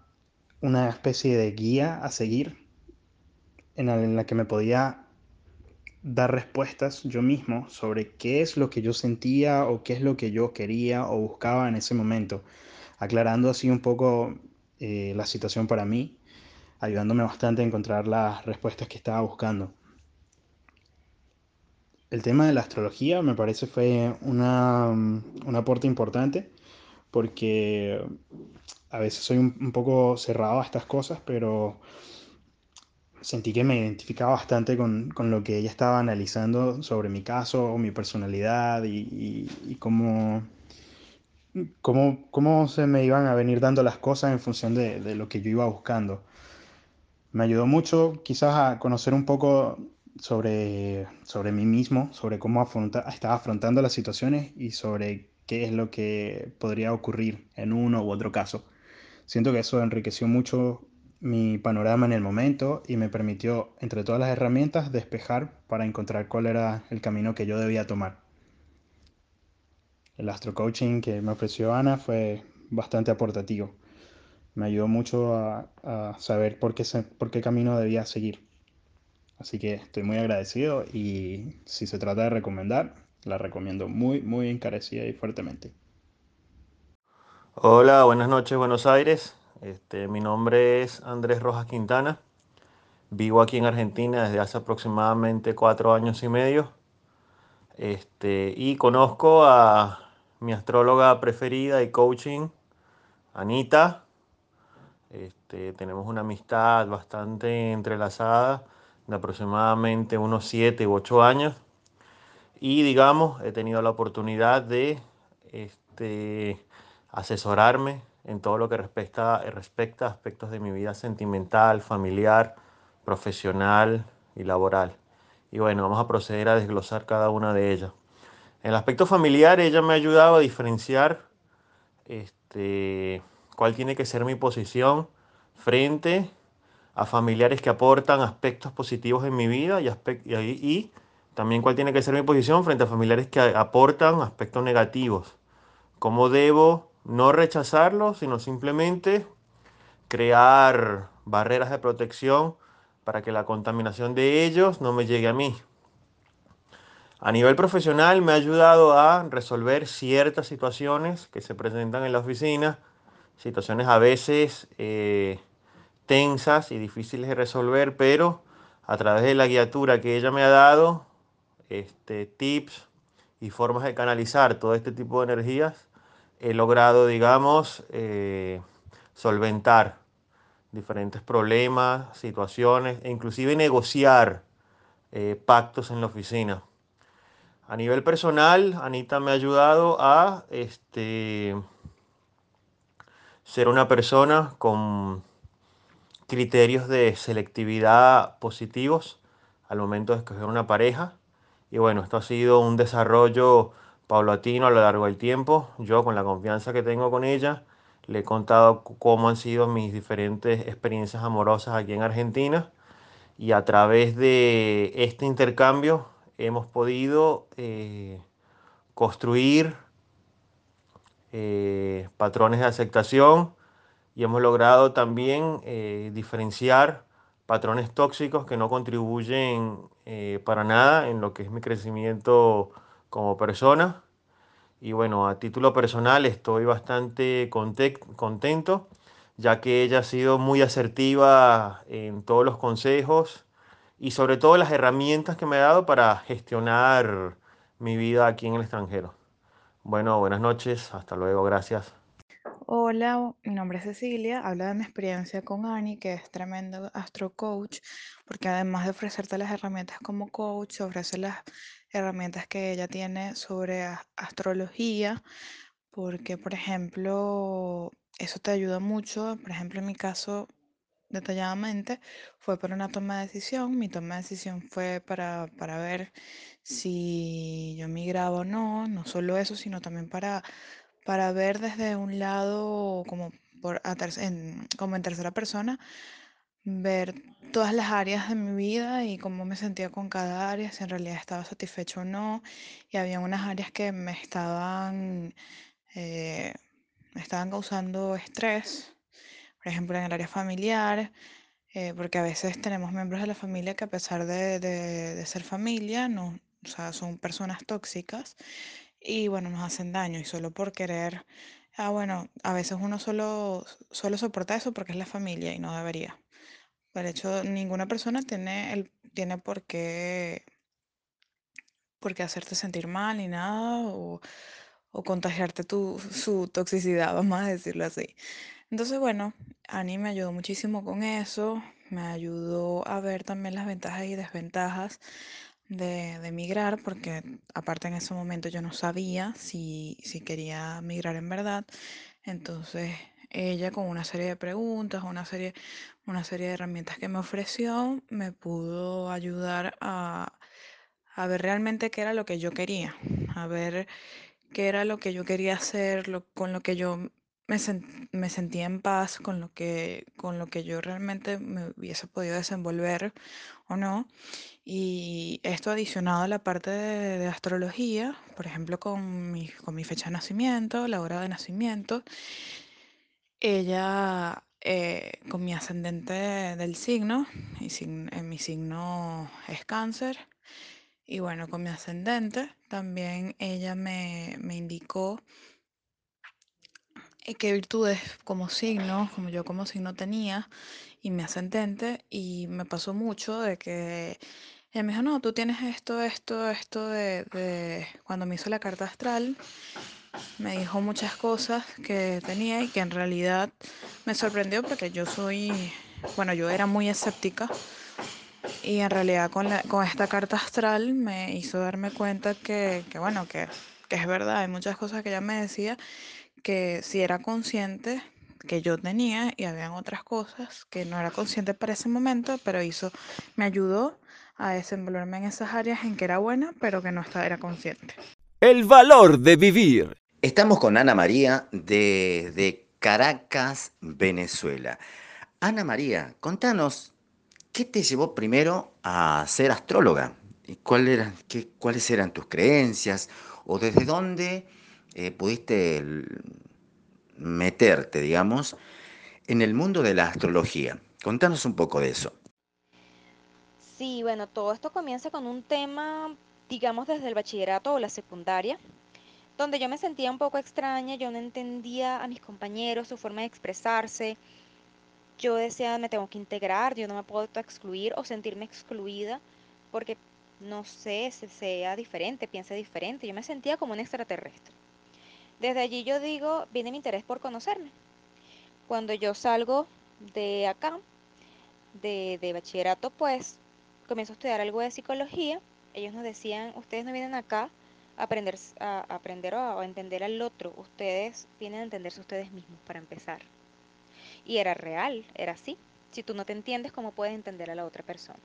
una especie de guía a seguir en la, que me podía dar respuestas yo mismo sobre qué es lo que yo sentía o qué es lo que yo quería o buscaba en ese momento, aclarando así un poco eh, la situación para mí, ayudándome bastante a encontrar las respuestas que estaba buscando. El tema de la astrología me parece fue una, un aporte importante porque a veces soy un, un poco cerrado a estas cosas, pero sentí que me identificaba bastante con, con, lo que ella estaba analizando sobre mi caso, mi personalidad y, y, y cómo, cómo, cómo, se me iban a venir dando las cosas en función de, de, lo que yo iba buscando. Me ayudó mucho quizás a conocer un poco sobre, sobre mí mismo, sobre cómo afronta, estaba afrontando las situaciones y sobre qué es lo que podría ocurrir en uno u otro caso. Siento que eso enriqueció mucho mi panorama en el momento y me permitió, entre todas las herramientas, despejar para encontrar cuál era el camino que yo debía tomar. El astro coaching que me ofreció Ana fue bastante aportativo. Me ayudó mucho a, saber por qué camino debía seguir. Así que estoy muy agradecido y si se trata de recomendar, la recomiendo muy, muy encarecida y fuertemente. Hola, buenas noches Buenos Aires. Este, mi nombre es Andrés Rojas Quintana. Vivo aquí en Argentina desde hace aproximadamente cuatro años y medio. Este, y conozco a mi astróloga preferida y coaching, Anita. Este, tenemos una amistad bastante entrelazada de aproximadamente unos siete u ocho años. Y digamos, he tenido la oportunidad de este, asesorarme en todo lo que respecta, respecta a aspectos de mi vida sentimental, familiar, profesional y laboral. Y bueno, vamos a proceder a desglosar cada una de ellas. En el aspecto familiar, ella me ha ayudado a diferenciar este, cuál tiene que ser mi posición frente a familiares que aportan aspectos positivos en mi vida y, y, y también cuál tiene que ser mi posición frente a familiares que aportan aspectos negativos. ¿Cómo debo no rechazarlos, sino simplemente crear barreras de protección para que la contaminación de ellos no me llegue a mí? A nivel profesional me ha ayudado a resolver ciertas situaciones que se presentan en la oficina, situaciones a veces eh, tensas y difíciles de resolver, pero a través de la guiatura que ella me ha dado, este, tips y formas de canalizar todo este tipo de energías, he logrado, digamos, eh, solventar diferentes problemas, situaciones e inclusive negociar eh, pactos en la oficina. A nivel personal, Anita me ha ayudado a este, ser una persona con criterios de selectividad positivos al momento de escoger una pareja. Y bueno, esto ha sido un desarrollo paulatino a lo largo del tiempo. Yo con la confianza que tengo con ella, le he contado cómo han sido mis diferentes experiencias amorosas aquí en Argentina. Y a través de este intercambio hemos podido eh, construir eh, patrones de aceptación y hemos logrado también eh, diferenciar patrones tóxicos que no contribuyen para nada en lo que es mi crecimiento como persona. Y bueno, a título personal estoy bastante contento, ya que ella ha sido muy asertiva en todos los consejos y sobre todo las herramientas que me ha dado para gestionar mi vida aquí en el extranjero. Bueno, buenas noches, hasta luego, gracias. Hola, mi nombre es Cecilia, hablo de mi experiencia con Ani, que es tremendo astro coach, porque además de ofrecerte las herramientas como coach, ofrece las herramientas que ella tiene sobre astrología, porque por ejemplo, eso te ayuda mucho, por ejemplo, en mi caso, detalladamente, fue para una toma de decisión. Mi toma de decisión fue para, para ver si yo migraba o no, no solo eso, sino también para, para ver desde un lado, como, por, en, como en tercera persona, ver todas las áreas de mi vida y cómo me sentía con cada área, si en realidad estaba satisfecho o no. Y había unas áreas que me estaban, eh, me estaban causando estrés, por ejemplo, en el área familiar, eh, porque a veces tenemos miembros de la familia que a pesar de, de- de ser familia, no, o sea, son personas tóxicas y bueno, nos hacen daño y solo por querer, ah, bueno, a veces uno solo, solo soporta eso porque es la familia y no debería. Por hecho, ninguna persona tiene, el, tiene por qué, por qué hacerte sentir mal ni nada o, o contagiarte tu, su toxicidad, vamos a decirlo así. Entonces, bueno, Ani me ayudó muchísimo con eso, me ayudó a ver también las ventajas y desventajas de, de migrar, porque aparte en ese momento yo no sabía si, si quería migrar en verdad. Entonces, ella con una serie de preguntas, una serie, una serie de herramientas que me ofreció, me pudo ayudar a, a ver realmente qué era lo que yo quería, a ver qué era lo que yo quería hacer, lo- con lo que yo me, sen- me sentía en paz, con lo que, con lo que yo realmente me hubiese podido desenvolver o no. Y esto adicionado a la parte de, astrología, por ejemplo, con mi, con mi fecha de nacimiento, la hora de nacimiento, ella eh, con mi ascendente del signo, y eh, mi signo es cáncer, y bueno, con mi ascendente también ella me, me indicó qué virtudes como signo, como yo como signo tenía, y mi ascendente, y me pasó mucho de que ella me dijo, no, tú tienes esto, esto, esto de, de... Cuando me hizo la carta astral, me dijo muchas cosas que tenía y que en realidad me sorprendió porque yo soy, bueno, yo era muy escéptica y en realidad con, la- con esta carta astral me hizo darme cuenta que, que bueno, que, que es verdad, hay muchas cosas que ella me decía que sí era consciente que yo tenía y habían otras cosas que no era consciente para ese momento, pero hizo, me ayudó a desenvolverme en esas áreas en que era buena, pero que no estaba, era consciente. El valor de vivir. Estamos con Ana María desde Caracas, Venezuela. Ana María, contanos, ¿qué te llevó primero a ser astróloga? ¿Y cuál eran- qué- ¿Cuáles eran tus creencias? ¿O desde dónde eh, pudiste meterte, digamos, en el mundo de la astrología? Contanos un poco de eso. Sí, bueno, todo esto comienza con un tema, digamos, desde el bachillerato o la secundaria, donde yo me sentía un poco extraña, yo no entendía a mis compañeros, su forma de expresarse. Yo decía, me tengo que integrar, yo no me puedo excluir o sentirme excluida porque, no sé, se sea diferente, piense diferente. Yo me sentía como un extraterrestre. Desde allí yo digo, viene mi interés por conocerme. Cuando yo salgo de acá, de, de bachillerato, pues comienzo a estudiar algo de psicología. Ellos nos decían, ustedes no vienen acá a aprender, a, aprender o a, a entender al otro, ustedes vienen a entenderse ustedes mismos para empezar. Y era real, era así. Si tú no te entiendes, ¿cómo puedes entender a la otra persona?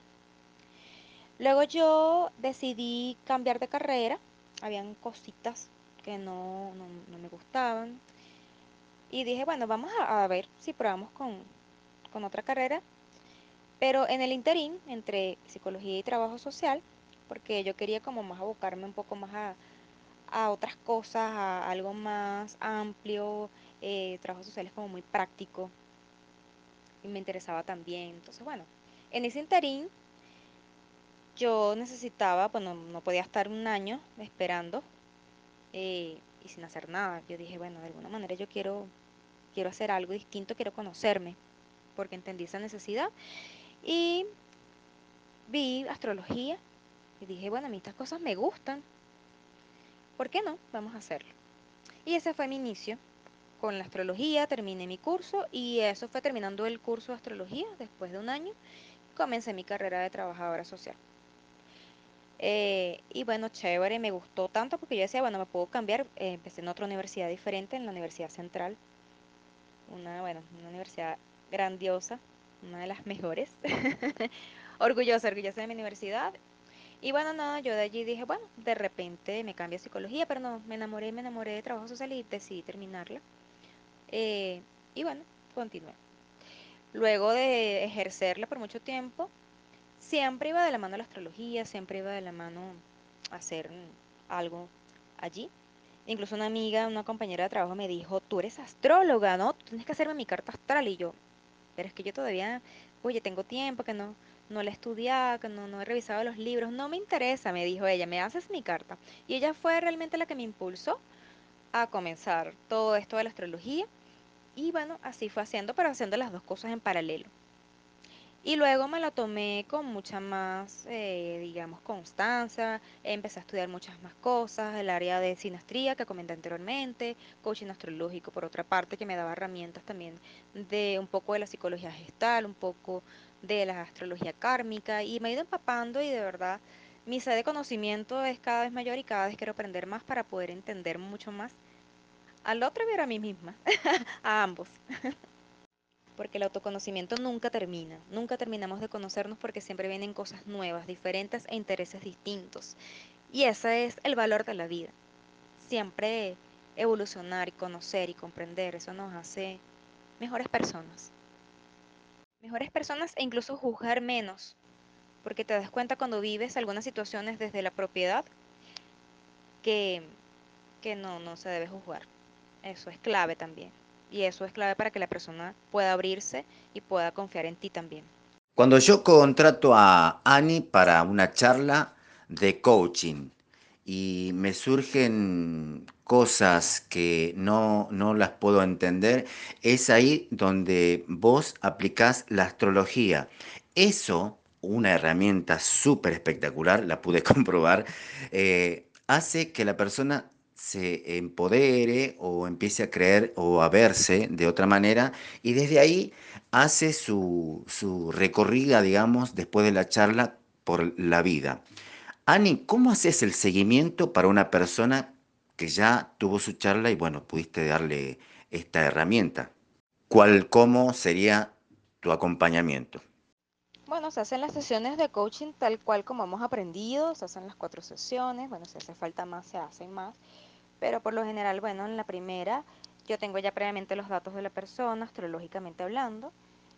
Luego yo decidí cambiar de carrera. Habían cositas que no, no, no me gustaban. Y dije, bueno, vamos a, ver si probamos con, con otra carrera. Pero en el interín, entre psicología y trabajo social, porque yo quería como más abocarme un poco más a, a otras cosas, a algo más amplio. Eh, trabajo social es como muy práctico y me interesaba también. Entonces, bueno, en ese interín yo necesitaba, bueno, no podía estar un año esperando eh, y sin hacer nada. Yo dije, bueno, de alguna manera yo quiero, quiero hacer algo distinto, quiero conocerme, porque entendí esa necesidad. Y vi astrología y dije, bueno, a mí estas cosas me gustan. ¿Por qué no? Vamos a hacerlo. Y ese fue mi inicio con la astrología, terminé mi curso y eso fue terminando el curso de astrología después de un año. Comencé mi carrera de trabajadora social. Eh, y bueno, chévere, me gustó tanto porque yo decía, bueno, me puedo cambiar. eh, empecé en otra universidad diferente, en la Universidad Central. Una, bueno, una universidad grandiosa, una de las mejores. (laughs) orgullosa, orgullosa de mi universidad. Y bueno, nada, yo de allí dije, bueno, de repente me cambio a psicología, pero no, me enamoré, me enamoré de trabajo social y decidí terminarla. Eh, y bueno, continué. Luego de ejercerla por mucho tiempo, siempre iba de la mano la astrología, siempre iba de la mano hacer algo allí. Incluso una amiga, una compañera de trabajo me dijo, tú eres astróloga, ¿no? Tienes que hacerme mi carta astral. Y yo, pero es que yo todavía oye, tengo tiempo, que no, no la he estudiado, que no, no he revisado los libros, no me interesa, me dijo ella, me haces mi carta. Y ella fue realmente la que me impulsó a comenzar todo esto de la astrología. Y bueno, así fue haciendo, pero haciendo las dos cosas en paralelo. Y luego me lo tomé con mucha más, eh, digamos, constancia. Empecé a estudiar muchas más cosas, el área de sinastría que comenté anteriormente, coaching astrológico por otra parte, que me daba herramientas también de un poco de la psicología gestal, un poco de la astrología kármica, y me he ido empapando y de verdad mi sed de conocimiento es cada vez mayor y cada vez quiero aprender más para poder entender mucho más al otro y a mí misma, (laughs) a ambos (laughs) porque el autoconocimiento nunca termina, nunca terminamos de conocernos porque siempre vienen cosas nuevas, diferentes e intereses distintos. Y ese es el valor de la vida. Siempre evolucionar y conocer y comprender, eso nos hace mejores personas. Mejores personas e incluso juzgar menos, porque te das cuenta cuando vives algunas situaciones desde la propiedad que, que no, no se debe juzgar. Eso es clave también. Y eso es clave para que la persona pueda abrirse y pueda confiar en ti también. Cuando yo contrato a Ani para una charla de coaching y me surgen cosas que no, no las puedo entender, es ahí donde vos aplicás la astrología. Eso, una herramienta súper espectacular, la pude (laughs) comprobar, eh, hace que la persona se empodere o empiece a creer o a verse de otra manera y desde ahí hace su, su recorrida, digamos, después de la charla por la vida. Ani, ¿cómo haces el seguimiento para una persona que ya tuvo su charla y bueno, pudiste darle esta herramienta? ¿Cuál, cómo sería tu acompañamiento? Bueno, se hacen las sesiones de coaching tal cual como hemos aprendido, se hacen las cuatro sesiones, bueno, si hace falta más, se hacen más pero por lo general, bueno, en la primera yo tengo ya previamente los datos de la persona, astrológicamente hablando.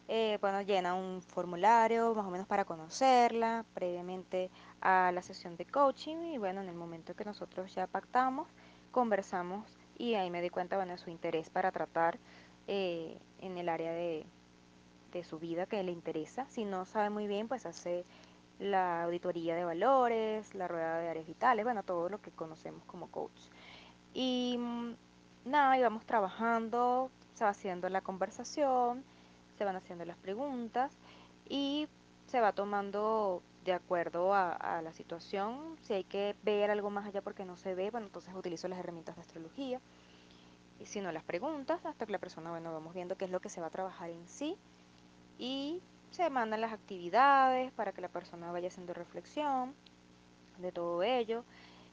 Eh, bueno, llena un formulario más o menos para conocerla previamente a la sesión de coaching y bueno, en el momento que nosotros ya pactamos, conversamos y ahí me di cuenta, bueno, de su interés para tratar eh, en el área de, de su vida que le interesa. Si no sabe muy bien, pues hace la auditoría de valores, la rueda de áreas vitales, bueno, todo lo que conocemos como coach. Y mm, nada, íbamos trabajando, se va haciendo la conversación, se van haciendo las preguntas y se va tomando de acuerdo a, la situación. Si hay que ver algo más allá porque no se ve, bueno, entonces utilizo las herramientas de astrología. Y si no, las preguntas, hasta que la persona, bueno, vamos viendo qué es lo que se va a trabajar en sí. Y se mandan las actividades para que la persona vaya haciendo reflexión de todo ello.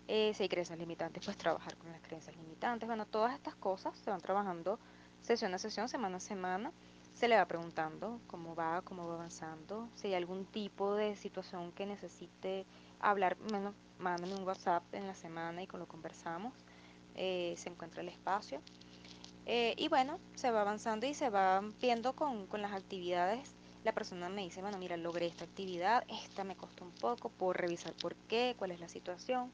Eh, si hay creencias limitantes, pues trabajar con las creencias limitantes. Bueno, todas estas cosas se van trabajando sesión a sesión, semana a semana. Se le va preguntando cómo va, cómo va avanzando. Si hay algún tipo de situación que necesite hablar, bueno, mándame un WhatsApp en la semana y con lo conversamos. Eh, se encuentra el espacio. Eh, y bueno, se va avanzando y se va viendo con, con las actividades la persona me dice, bueno, mira, logré esta actividad, esta me costó un poco, puedo revisar por qué, cuál es la situación.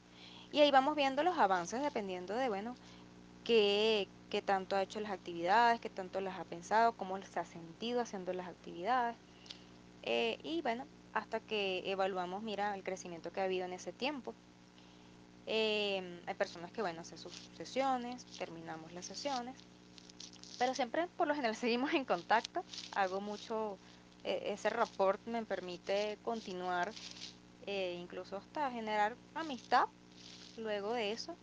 Y ahí vamos viendo los avances dependiendo de, bueno, qué, qué tanto ha hecho las actividades, qué tanto las ha pensado, cómo se ha sentido haciendo las actividades. Eh, y bueno, hasta que evaluamos, mira, el crecimiento que ha habido en ese tiempo. Em, hay personas que, bueno, hacen sus sesiones, terminamos las sesiones, pero siempre por lo general (laughs) seguimos en contacto. Hago mucho, e, ese rapport me permite continuar, eh, incluso hasta generar amistad luego de eso.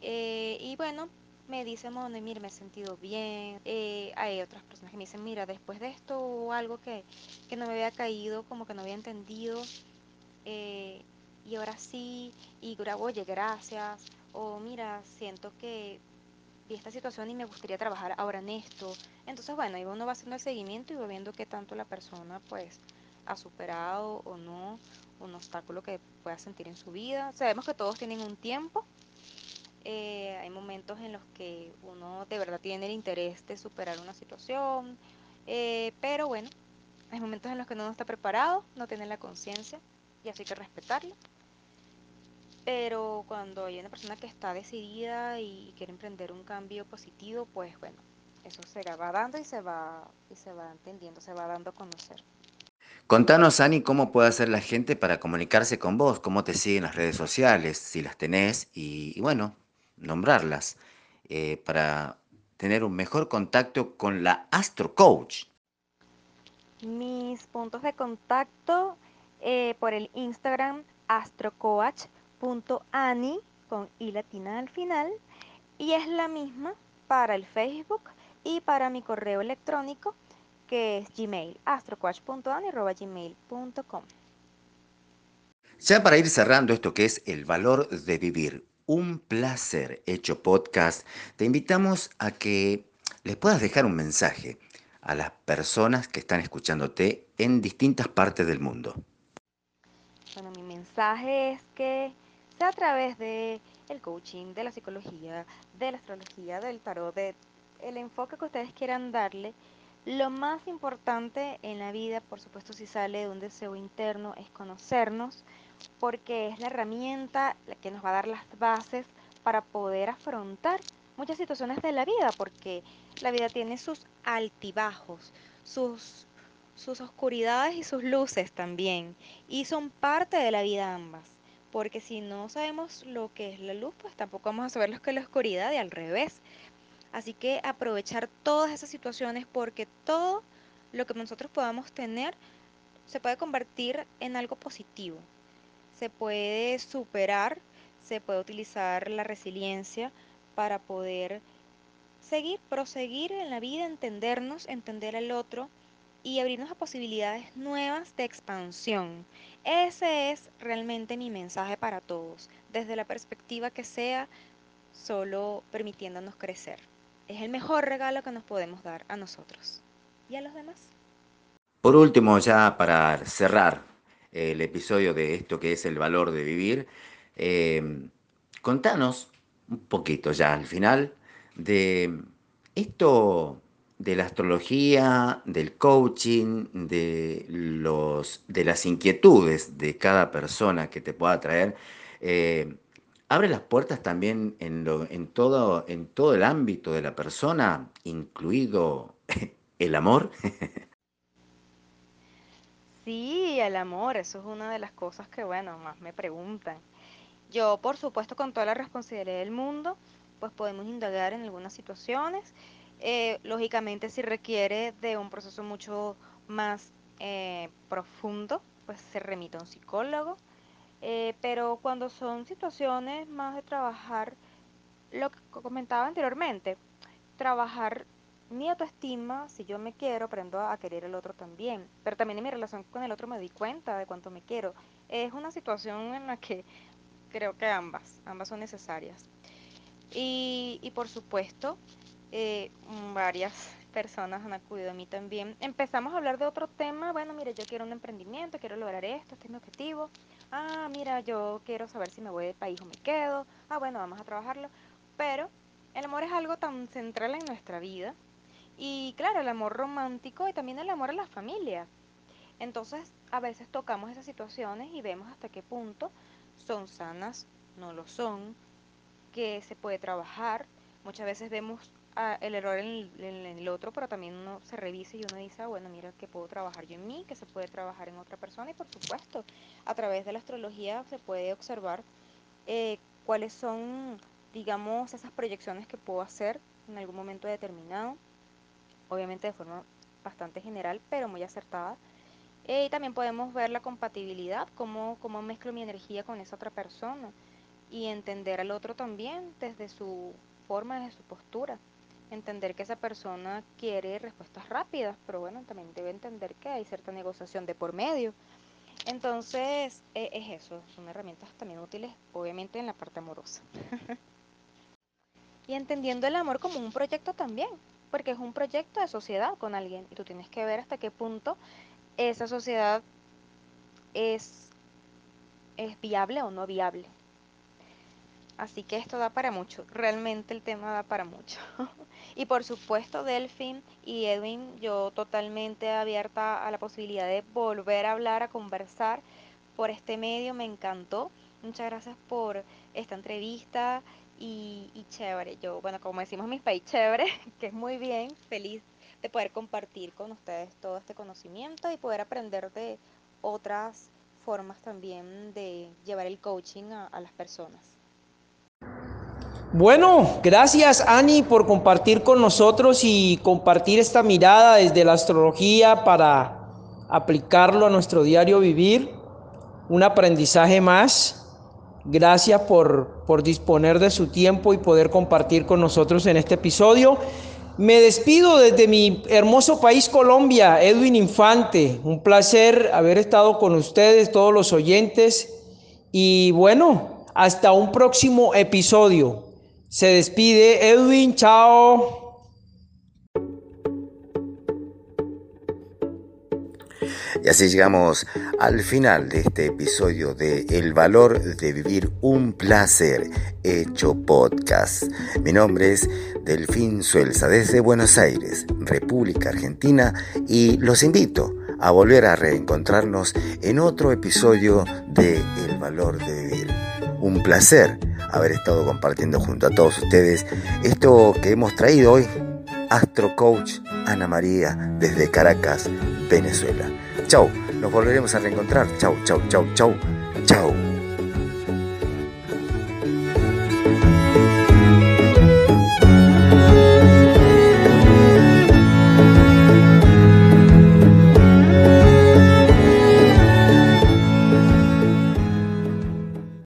Eh, y bueno, me dice, bueno, mira, me he sentido bien. Eh, hay otras personas que me dicen, mira, después de esto algo que, que no me había caído, como que no había entendido. Eh, y ahora sí, y oye, gracias. O mira, siento que vi esta situación y me gustaría trabajar ahora en esto. Entonces, bueno, ahí uno va haciendo el seguimiento y va viendo qué tanto la persona, pues, ha superado o no un obstáculo que pueda sentir en su vida. Sabemos que todos tienen un tiempo. Eh, hay momentos en los que uno de verdad tiene el interés de superar una situación, eh, pero bueno, hay momentos en los que uno no está preparado, no tiene la conciencia y así que respetarlo. Pero cuando hay una persona que está decidida y quiere emprender un cambio positivo, pues bueno, eso se va dando y se va, y se va entendiendo, se va dando a conocer. Contanos, Ani, cómo puede hacer la gente para comunicarse con vos, cómo te siguen las redes sociales, si las tenés, y, bueno, nombrarlas, eh, para tener un mejor contacto con la Astro Coach. Mis puntos de contacto eh, por el Instagram astrocoach.ani con i latina al final y es la misma para el Facebook y para mi correo electrónico que es gmail astrocoach.ani@gmail.com. Ya para ir cerrando esto que es el valor de vivir, un placer hecho podcast, te invitamos a que les puedas dejar un mensaje a las personas que están escuchándote en distintas partes del mundo. Bueno, mi mensaje es que sea a través de el coaching, de la psicología, de la astrología, del tarot, de el enfoque que ustedes quieran darle, lo más importante en la vida, por supuesto si sale de un deseo interno, es conocernos, porque es la herramienta que nos va a dar las bases para poder afrontar muchas situaciones de la vida, porque la vida tiene sus altibajos, sus, sus oscuridades y sus luces también, y son parte de la vida ambas, porque si no sabemos lo que es la luz, pues tampoco vamos a saber lo que es la oscuridad y al revés. Así que aprovechar todas esas situaciones porque todo lo que nosotros podamos tener se puede convertir en algo positivo. Se puede superar, se puede utilizar la resiliencia para poder seguir, proseguir en la vida, entendernos, entender al otro y abrirnos a posibilidades nuevas de expansión. Ese es realmente mi mensaje para todos, desde la perspectiva que sea, solo permitiéndonos crecer. Es el mejor regalo que nos podemos dar a nosotros y a los demás. Por último, ya para cerrar el episodio de esto que es el valor de vivir, eh, contanos un poquito ya al final de esto de la astrología, del coaching, de, los, de las inquietudes de cada persona que te pueda traer. Eh, abre las puertas también en, lo, en, todo, en todo el ámbito de la persona, incluido (laughs) el amor. (laughs) Sí, el amor, eso es una de las cosas que, bueno, más me preguntan. Yo, por supuesto, con toda la responsabilidad del mundo, pues podemos indagar en algunas situaciones. Eh, lógicamente, si requiere de un proceso mucho más eh, profundo, pues se remite a un psicólogo. Eh, pero cuando son situaciones más de trabajar, lo que comentaba anteriormente, trabajar mi autoestima, si yo me quiero, aprendo a querer al otro también. Pero también en mi relación con el otro me di cuenta de cuánto me quiero. Es una situación en la que creo que ambas, ambas son necesarias. Y, y por supuesto, eh, varias personas han acudido a mí también. Empezamos a hablar de otro tema. Bueno, mire, yo quiero un emprendimiento, quiero lograr esto, este es mi objetivo. Ah, mira, yo quiero saber si me voy del país o me quedo. Ah, bueno, vamos a trabajarlo. Pero el amor es algo tan central en nuestra vida. Y claro, el amor romántico y también el amor a la familia. Entonces, a veces tocamos esas situaciones y vemos hasta qué punto son sanas, no lo son, que se puede trabajar. Muchas veces vemos ah, el error en el, otro, pero también uno se revisa y uno dice, ah, bueno, mira, que puedo trabajar yo en mí, que se puede trabajar en otra persona y por supuesto, a través de la astrología se puede observar eh, cuáles son, digamos, esas proyecciones que puedo hacer en algún momento determinado, obviamente de forma bastante general, pero muy acertada. Eh, y también podemos ver la compatibilidad, cómo, cómo mezclo mi energía con esa otra persona y entender al otro también desde su forma, desde su postura. Entender que esa persona quiere respuestas rápidas, pero bueno, también debe entender que hay cierta negociación de por medio. Entonces, eh, es eso, son herramientas también útiles, obviamente, en la parte amorosa. (laughs) y entendiendo el amor como un proyecto también, porque es un proyecto de sociedad con alguien y tú tienes que ver hasta qué punto esa sociedad es, es viable o no viable. Así que esto da para mucho, realmente el tema da para mucho. (laughs) y por supuesto, Delfín y Edwin, yo totalmente abierta a la posibilidad de volver a hablar, a conversar por este medio, me encantó. Muchas gracias por esta entrevista y, y chévere. Yo, bueno, como decimos en mi país, chévere, (laughs) que es muy bien, feliz de poder compartir con ustedes todo este conocimiento y poder aprender de otras formas también de llevar el coaching a, a las personas. Bueno, gracias Ani por compartir con nosotros y compartir esta mirada desde la astrología para aplicarlo a nuestro diario vivir. Un aprendizaje más. Gracias por, por disponer de su tiempo y poder compartir con nosotros en este episodio. Me despido desde mi hermoso país Colombia, Edwin Infante. Un placer haber estado con ustedes, todos los oyentes. Y bueno, hasta un próximo episodio. Se despide Edwin, chao. Y así llegamos al final de este episodio de El valor de vivir un placer hecho podcast. Mi nombre es Delfín Suelza desde Buenos Aires, República Argentina, y los invito a volver a reencontrarnos en otro episodio de El valor de vivir. Un placer haber estado compartiendo junto a todos ustedes esto que hemos traído hoy, Astro Coach Ana María desde Caracas, Venezuela. Chau, nos volveremos a reencontrar. Chau, chau, chau, chau, chau.